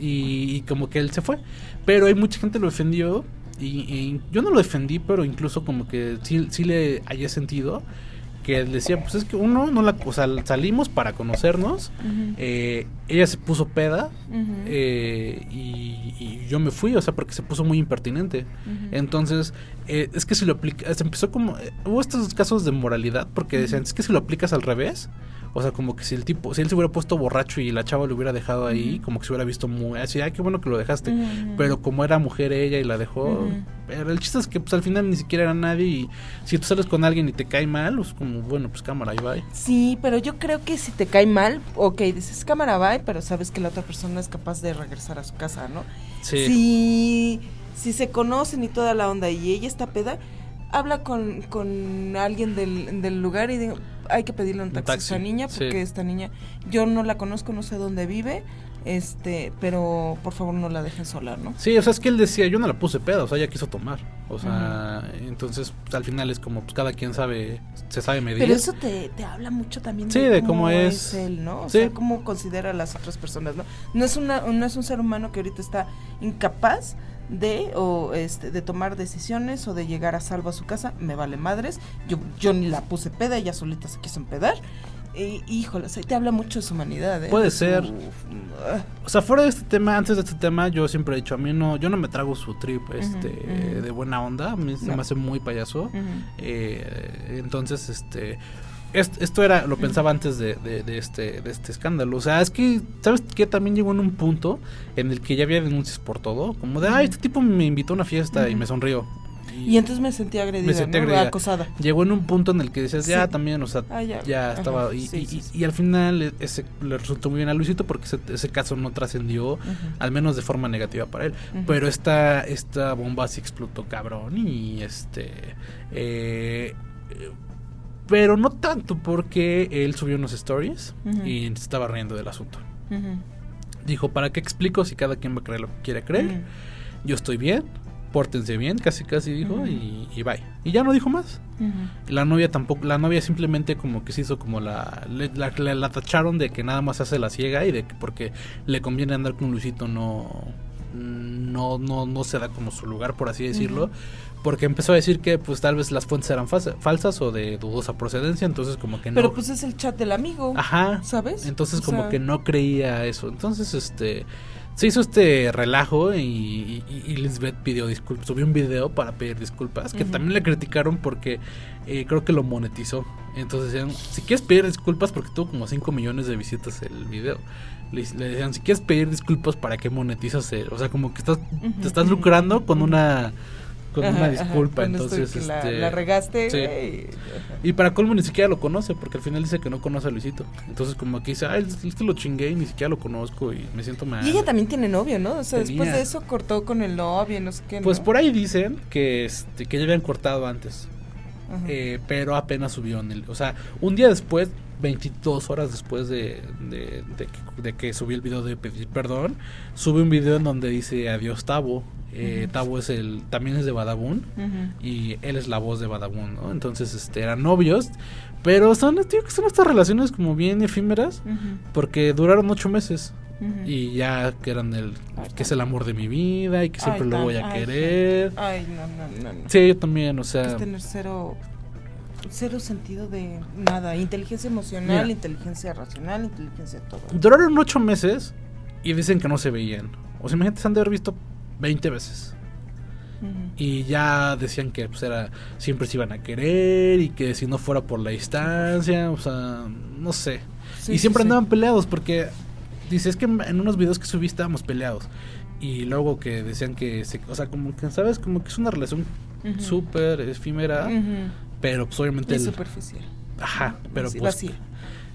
y, y como que él se fue. Pero hay mucha gente lo defendió. Y, y yo no lo defendí, pero incluso como que sí, sí le haya sentido. Que él decía, pues es que uno no la... O sea, salimos para conocernos. Eh, ella se puso peda. Eh, y, yo me fui, o sea, porque se puso muy impertinente. Entonces, eh, es que si lo aplica, se empezó como, eh, hubo estos casos de moralidad, porque decían, es que si lo aplicas al revés, o sea, como que si el tipo, si él se hubiera puesto borracho y la chava lo hubiera dejado ahí, como que se hubiera visto muy, así, ay, qué bueno que lo dejaste, pero como era mujer ella y la dejó, pero el chiste es que pues al final ni siquiera era nadie y si tú sales con alguien y te cae mal, pues como, bueno, pues cámara, ahí va. Sí, pero yo creo que si te cae mal, ok, dices cámara bye, pero sabes que la otra persona es capaz de regresar a su casa, ¿no? Sí. Si, si se conocen y toda la onda y ella está peda, habla con, con alguien del, del lugar y digo, hay que pedirle un Un taxi, a esta niña sí. porque esta niña, yo no la conozco, no sé dónde vive, Este, pero por favor no la dejen sola, ¿no? Sí, o sea, es que él decía, yo no la puse peda, o sea, ella quiso tomar. O sea, entonces pues, al final es como, pues cada quien sabe, se sabe medir. Pero eso te, te habla mucho también Sí, de cómo es. él, ¿no? O Sí. sea, cómo considera a las otras personas, ¿no? No es, una, no es un ser humano que ahorita está incapaz de o este de tomar decisiones o de llegar a salvo a su casa, me vale madres. Yo yo ni la puse peda, ella solita se quiso empedar. Y, híjole, o sea, te habla mucho de su humanidad, ¿eh? Puede ser. ah, O sea, fuera de este tema, antes de este tema, yo siempre he dicho, a mí no, yo no me trago su trip este, de buena onda, a mí se me hace muy payaso. Eh, entonces, este, est- esto era, lo pensaba antes de, de- de este, de este escándalo. O sea, es que, ¿sabes qué? También llegó en un punto en el que ya había denuncias por todo, como de, ay, este tipo me invitó a una fiesta y me sonrió. Y entonces me sentí agredida, Me sentí ¿no? agredida. acosada. Llegó en un punto en el que decías, ya Sí. también, o sea, Ah, ya, ya. Ajá, estaba. Y, sí, y- sí, y- al final e- ese le resultó muy bien a Luisito porque ese, ese caso no trascendió, al menos de forma negativa para él. Pero esta, esta bomba sí explotó cabrón y este. eh, pero no tanto porque él subió unos stories Ujú. y se estaba riendo del asunto. Dijo, ¿para qué explico si cada quien va a creer lo que quiere creer? Yo estoy bien, pórtense bien, casi casi dijo, y, y bye. Y ya no dijo más. La novia tampoco, la novia simplemente como que se hizo como la, le- la, la- la tacharon de que nada más hace la ciega y de que porque le conviene andar con Luisito no, no, no, no se da como su lugar por así decirlo. Porque empezó a decir que pues tal vez las fuentes eran falsa- falsas o de dudosa procedencia, entonces como que no. Pero pues es el chat del amigo. Ajá. ¿Sabes? Entonces O como sea, que no creía eso. Entonces este se hizo este relajo y, y- y Lisbeth pidió disculpas. Subió un video para pedir disculpas que también le criticaron porque eh, creo que lo monetizó. Entonces decían, si quieres pedir disculpas porque tuvo como 5 millones de visitas el video. Le, le decían, si quieres pedir disculpas para qué monetizas el-?" O sea, como que estás, te estás lucrando con una con Ajá, una disculpa. Entonces, que la- este, la regaste, sí. Y para colmo ni siquiera lo conoce, porque al final dice que no conoce a Luisito. Entonces como que dice, ay, es que lo chingué y ni siquiera lo conozco y me siento mal. Y ella también tiene novio, ¿no? O sea, después de eso cortó con el novio, no sé qué. Pues por ahí dicen que, este, que ya habían cortado antes. Eh, pero apenas subió en el... O sea, un día después, 22 horas después de, de, de que, de que subió el video de pedir perdón, sube un video en donde dice adiós Tabo. Eh, es el, también es de Badabun y él es la voz de Badabun, ¿no? Entonces, este, eran novios, pero son, tío, que son estas relaciones como bien efímeras, porque duraron ocho meses. Y ya que eran el que es el amor de mi vida y que siempre Ay, lo voy a ay, querer. Ay, no, no, no. no. Sí, yo también, o sea, es tener cero, cero sentido de nada. Inteligencia emocional, Mira. inteligencia racional, inteligencia todo. duraron ocho meses y dicen que no se veían. O sea, imagínate, se han de haber visto 20 veces. Y ya decían que pues era siempre se iban a querer y que si no fuera por la distancia, o sea, no sé. Sí, y siempre sí. andaban peleados porque dice, es que en unos videos que subí estábamos peleados. Y luego que decían que, se, o sea, como que, ¿sabes? Como que es una relación Ujú. súper efímera, pero pues obviamente... Es el- superficial. Ajá, pero Sí, pues... vacía.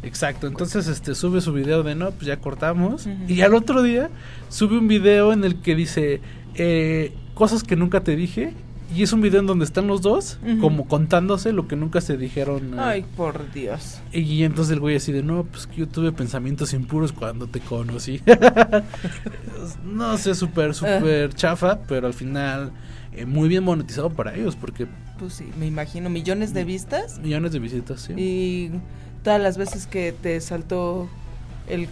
Exacto, entonces este sube su video de no, pues ya cortamos. Y al otro día sube un video en el que dice eh, cosas que nunca te dije. Y es un video en donde están los dos, como contándose lo que nunca se dijeron. eh, Ay, por Dios. y entonces el güey así de, no, pues que yo tuve pensamientos impuros cuando te conocí. [laughs] no sé, súper, súper chafa, pero al final eh, muy bien monetizado para ellos, porque Pues sí, me imagino millones de vistas millones de visitas, sí. y todas las veces que te saltó el,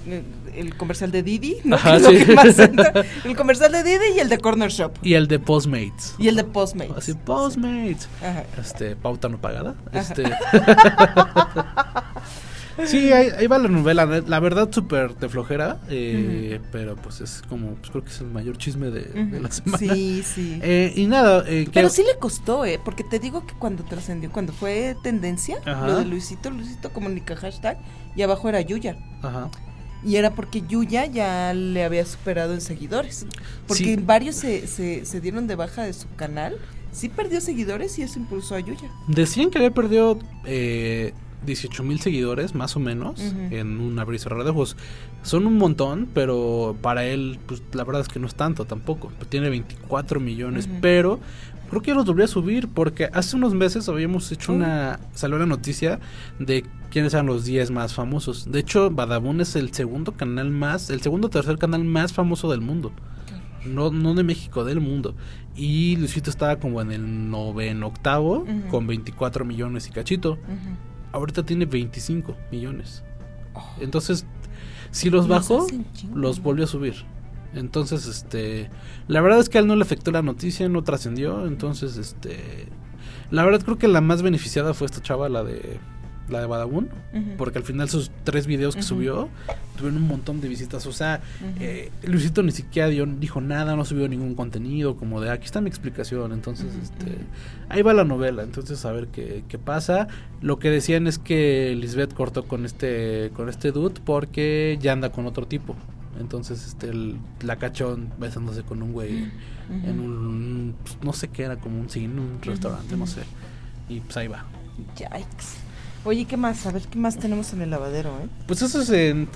el comercial de Didi, ¿no? Ajá, [laughs] sí. entra. [laughs] El comercial de Didi y el de Corner Shop. Y el de Postmates. Y el de Postmates. Así, Postmates. Ajá. Este, pauta no pagada. Ajá. Este. [laughs] sí, ahí, ahí va la novela. La verdad, súper de flojera. eh, Pero pues es como, pues creo que es el mayor chisme de, de la Ujú. semana. Sí, sí. Eh, y nada, eh, que- Pero sí le costó, ¿eh? Porque te digo que cuando trascendió, cuando fue tendencia, Ajá. lo de Luisito, Luisito comunica hashtag, y abajo era Yuya. Ajá. Y era porque Yuya ya le había superado en seguidores. Porque Sí. varios se, se, se dieron de baja de su canal. Sí perdió seguidores y eso impulsó a Yuya. Decían que había perdido eh, 18 mil seguidores, más o menos, en un abrir y cerrar de ojos. Son un montón, pero para él, pues la verdad es que no es tanto tampoco. Tiene 24 millones, pero creo que ya los volvió a subir porque hace unos meses habíamos hecho una. Salió la noticia de quiénes eran los 10 más famosos. De hecho, Badabun es el segundo canal más, el segundo o tercer canal más famoso del mundo. No, no de México, del mundo. Y Luisito estaba como en el noveno octavo, con 24 millones y cachito. Ujú. Ahorita tiene 25 millones. Entonces, si los bajó, los volvió a subir. Entonces, este, la verdad es que a él no le afectó la noticia, no trascendió. Entonces, este, la verdad creo que la más beneficiada fue esta chava, la de la de Badabun, Ujú. porque al final sus tres videos que subió tuvieron un montón de visitas. O sea, eh, Luisito ni siquiera dio- dijo nada, no subió ningún contenido, como de aquí está mi explicación. Entonces, este, ahí va la novela. Entonces, a ver qué, qué pasa. Lo que decían es que Lisbeth cortó con este, con este dude porque ya anda con otro tipo. Entonces, este, el- la cachón besándose con un güey en un, pues, no sé qué era, como un cine, un restaurante, no sé. Y pues ahí va. Yikes. Oye, ¿qué más? A ver, ¿qué más tenemos en el lavadero, eh? Pues eso es en...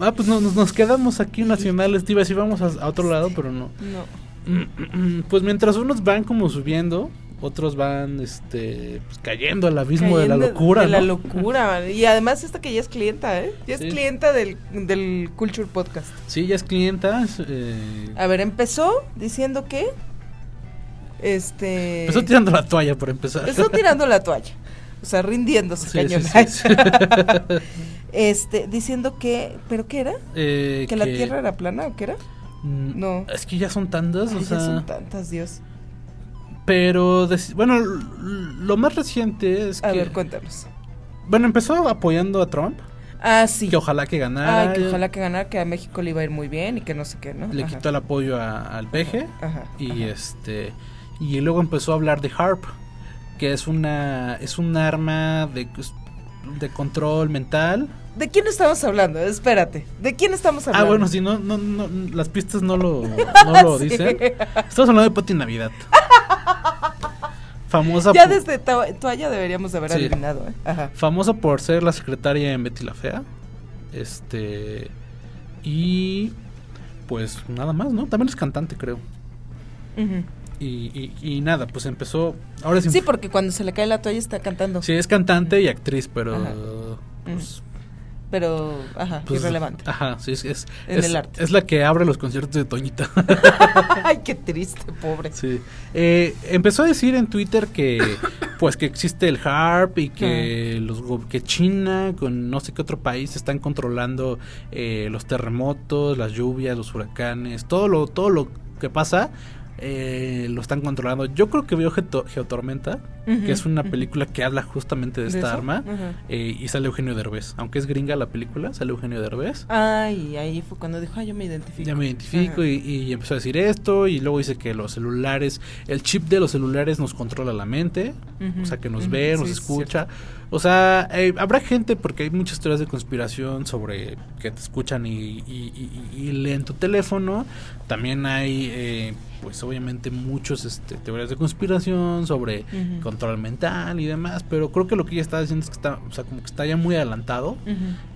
Ah, pues no- nos, nos quedamos aquí nacionales, te iba a decir vamos a, a otro lado, pero no. No. [clears throat] Pues mientras unos van como subiendo, otros van este pues, cayendo al abismo de la locura, De la locura. Y además esta que ya es clienta, ¿eh? Ya es Sí. clienta del, del Culture Podcast. Sí, ya es clienta. es, eh, A ver, empezó diciendo que... Este... empezó tirando la toalla por empezar. Empezó tirando la toalla. O sea, rindiéndose, Sí, cañón. sí, sí, sí. [laughs] este, diciendo que... ¿Pero qué era? Eh, ¿Que la Tierra era plana o qué era? Mm, No. Es que ya son tantas, o Ay, sea... ya son tantas, Dios. Pero, bueno, lo más reciente es A que... ver, cuéntanos. Bueno, empezó apoyando a Trump. Ah, sí. Que ojalá que ganara. Ay, que ojalá que ganara, que a México le iba a ir muy bien y que no sé qué, ¿no? Le Ajá. quitó el apoyo a- al peje. Ajá, y este y luego empezó a hablar de HARP, que es una es un arma de, de control mental. ¿De quién estamos hablando? Espérate. ¿De quién estamos Ah, hablando? bueno, si no, no, no las pistas no lo, [laughs] no lo Sí. dicen. Estamos hablando de Pati Navidad. Famosa Ya desde to- toalla deberíamos de haber Sí. adivinado, ¿eh? Ajá. famosa por ser la secretaria en Betty la Fea. Este y pues nada más, ¿no? También es cantante, creo. Ujú. Y, y, y nada, pues empezó. Ahora sí. Sí, porque cuando se le cae la toalla está cantando. Sí, es cantante y actriz, pero. Ajá. Pues, Pero, ajá, pues, irrelevante. Ajá, sí, es, es, En es- el arte. es la que abre los conciertos de Toñita. [laughs] Ay, qué triste, pobre. Sí. Eh, empezó a decir en Twitter que pues que existe el HARP y que los que China con no sé qué otro país están controlando eh, los terremotos, las lluvias, los huracanes, todo lo todo lo que pasa eh, lo están controlando. Yo creo que veo Geto- Geotormenta, que es una película que habla justamente de ¿De esta eso? arma eh, y sale Eugenio Derbez. Aunque es gringa la película, sale Eugenio Derbez. Ay, ahí fue cuando dijo, ay, yo me identifico. Ya me identifico y, y empezó a decir esto y luego dice que los celulares, el chip de los celulares nos controla la mente, o sea que nos ve, sí, nos es escucha. O sea, eh, habrá gente porque hay muchas teorías de conspiración sobre que te escuchan y, y- y- y leen tu teléfono. También hay, eh, pues obviamente muchos este, teorías de conspiración sobre control mental y demás, pero creo que lo que ella está diciendo es que está, o sea, como que está ya muy adelantado.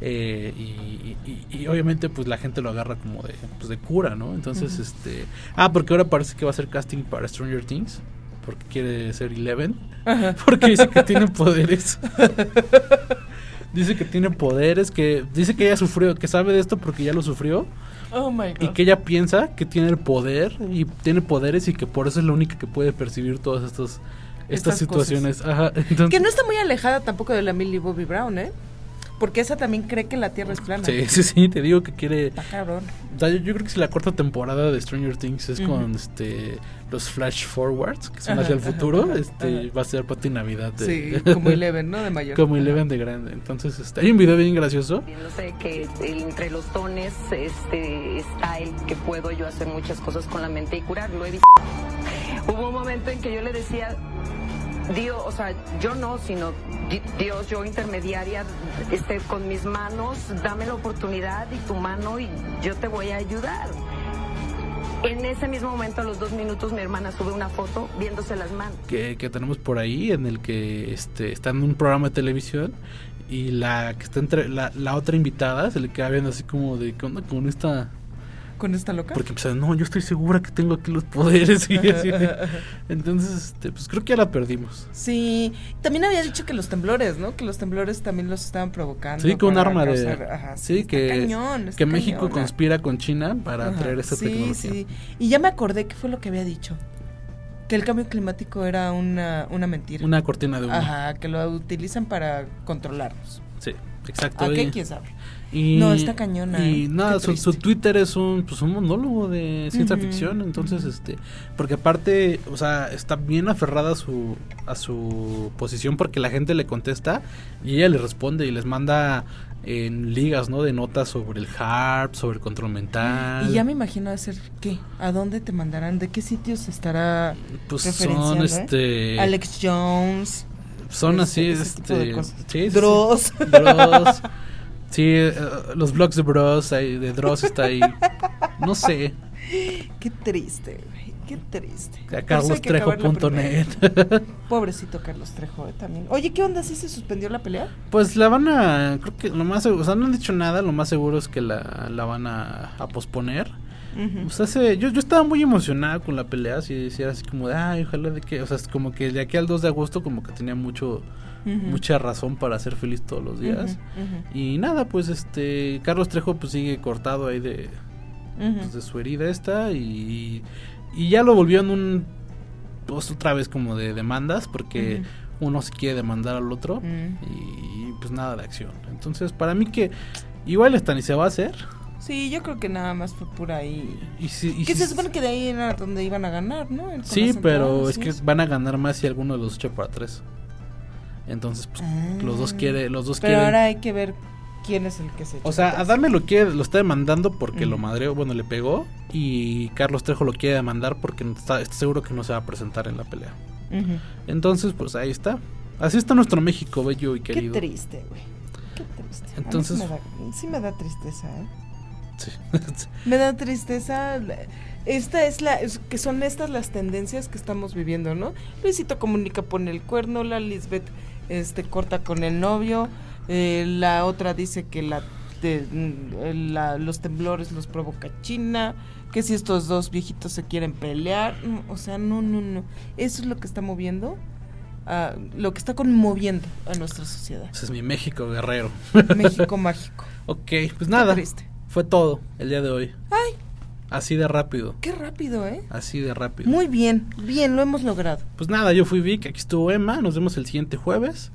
Eh, y, obviamente pues la gente lo agarra como de, pues, de cura, ¿no? Entonces, este... Ah, porque ahora parece que va a hacer casting para Stranger Things. Porque quiere ser Eleven. Ajá. [laughs] Porque dice que tiene poderes. [laughs] dice que tiene poderes, que dice que ella sufrió, que sabe de esto porque ya lo sufrió. Oh my god. Y que ella piensa que tiene el poder y tiene poderes y que por eso es la única que puede percibir todas estas, estas, Estas situaciones. Ajá, entonces- Que no está muy alejada tampoco de la Millie Bobby Brown, ¿eh? Porque esa también cree que la Tierra es plana. Sí, sí, sí, te digo que quiere... Está cabrón. Yo, yo creo que si la cuarta temporada de Stranger Things es con este los flash forwards, que son Ajá, hacia el futuro, ajá, este ajá. va a ser Pati Navidad de- Sí, [laughs] como Eleven, ¿no? De mayor. Como Eleven de grande. Entonces, este, hay un video bien gracioso. No sé que entre los dones este, está el que puedo yo hacer muchas cosas con la mente y curar. Lo he visto. Hubo un momento en que yo le decía, Dios, o sea, yo no, sino di- Dios, yo intermediaria, este, con mis manos, dame la oportunidad y tu mano y yo te voy a ayudar. En ese mismo momento, a los dos minutos, mi hermana sube una foto viéndose las manos. que, que tenemos por ahí en el que este está en un programa de televisión y la que está entre la, la otra invitada se le queda viendo así como de qué onda con esta ¿Con esta loca? porque pues no yo estoy segura que tengo aquí los poderes y así. [laughs] entonces este pues creo que ya la perdimos Sí, también había dicho que los temblores, ¿no? Que los temblores también los estaban provocando. sí con un arma de ajá, sí, que cañón, que México cañona. conspira con China para Ajá, traer esta sí, tecnología Sí, Y ya me acordé que fue lo que había dicho. Que el cambio climático era una, una mentira. una cortina de humo Ajá, que lo utilizan para controlarnos. sí exacto ¿A qué quién sabe? Y, No, está cañona, Y ¿eh? nada, su, su Twitter es un, pues, un monólogo de ciencia Ujú, ficción. Entonces, este. Porque aparte, o sea, está bien aferrada a su, a su posición porque la gente le contesta y ella le responde y les manda en ligas, ¿no? De notas sobre el harp, sobre el control mental. Y ya me imagino hacer qué, a dónde te mandarán, de qué sitios estará Pues son, eh? este- Alex Jones. Son así, este. cosas. sí, sí, sí. Dross. [laughs] Sí, eh, los blogs de Bros, ahí, de Dross está ahí. No sé. Qué triste, güey, qué triste. Carlostrejo.net. [laughs] Pobrecito Carlos Trejo, eh, también. Oye, ¿qué onda? ¿Sí se suspendió la pelea? Pues la van a, creo que lo más seguro, o sea, no han dicho nada, lo más seguro es que la, la van a, a posponer. O sea, se- yo, yo estaba muy emocionado con la pelea, así decía así como de, ay, ojalá de que, o sea, es como que de aquí al 2 de agosto como que tenía mucho, Mucha razón para ser feliz todos los días. Y nada, pues este, Carlos Trejo pues sigue cortado ahí de, pues, de su herida esta y, y ya lo volvió en un, pues otra vez como de demandas porque uno se quiere demandar al otro y pues nada de acción. Entonces, para mí que igual esta ni se va a hacer. Sí, yo creo que nada más fue por ahí. Y si, y que si- se supone que de ahí era donde iban a ganar, ¿no? Sí, pero es que van a ganar más si alguno de los echa para. Entonces, pues, los dos quiere, los dos Ah. Pero quieren. ahora hay que ver quién es el que se echa O sea, Adame lo quiere, lo está demandando porque Mm. lo madreó, bueno, le pegó. Y Carlos Trejo lo quiere demandar porque está, está seguro que no se va a presentar en la pelea. Entonces, pues ahí está. Así está nuestro México, bello y Qué querido. triste, güey. Qué triste. Entonces- sí me, da, sí me da tristeza, ¿eh? Sí. [laughs] Me da tristeza. Esta es la. es que son estas las tendencias que estamos viviendo, ¿no? Luisito Comunica pone el cuerno, la Lisbeth este, corta con el novio, eh, la otra dice que la, de- mm, la- los temblores los provoca China, que si estos dos viejitos se quieren pelear. O sea, no, no, no. Eso es lo que está moviendo. a- lo que está conmoviendo a nuestra sociedad. Ese es mi México guerrero. México mágico. [laughs] Ok, pues nada. triste. Fue todo el día de hoy. Ay, Así de rápido. qué rápido, ¿eh? Así de rápido. Muy bien, bien, lo hemos logrado. Pues nada, yo fui Vic, aquí estuvo Emma. Nos vemos el siguiente jueves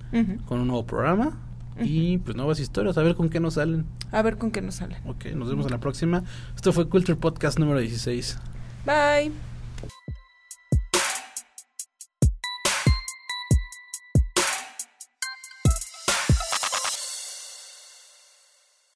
con un nuevo programa. Y pues nuevas historias, a ver con qué nos salen. A ver con qué nos sale. Ok, nos vemos en la próxima. Esto fue Culture Podcast número 16. Bye.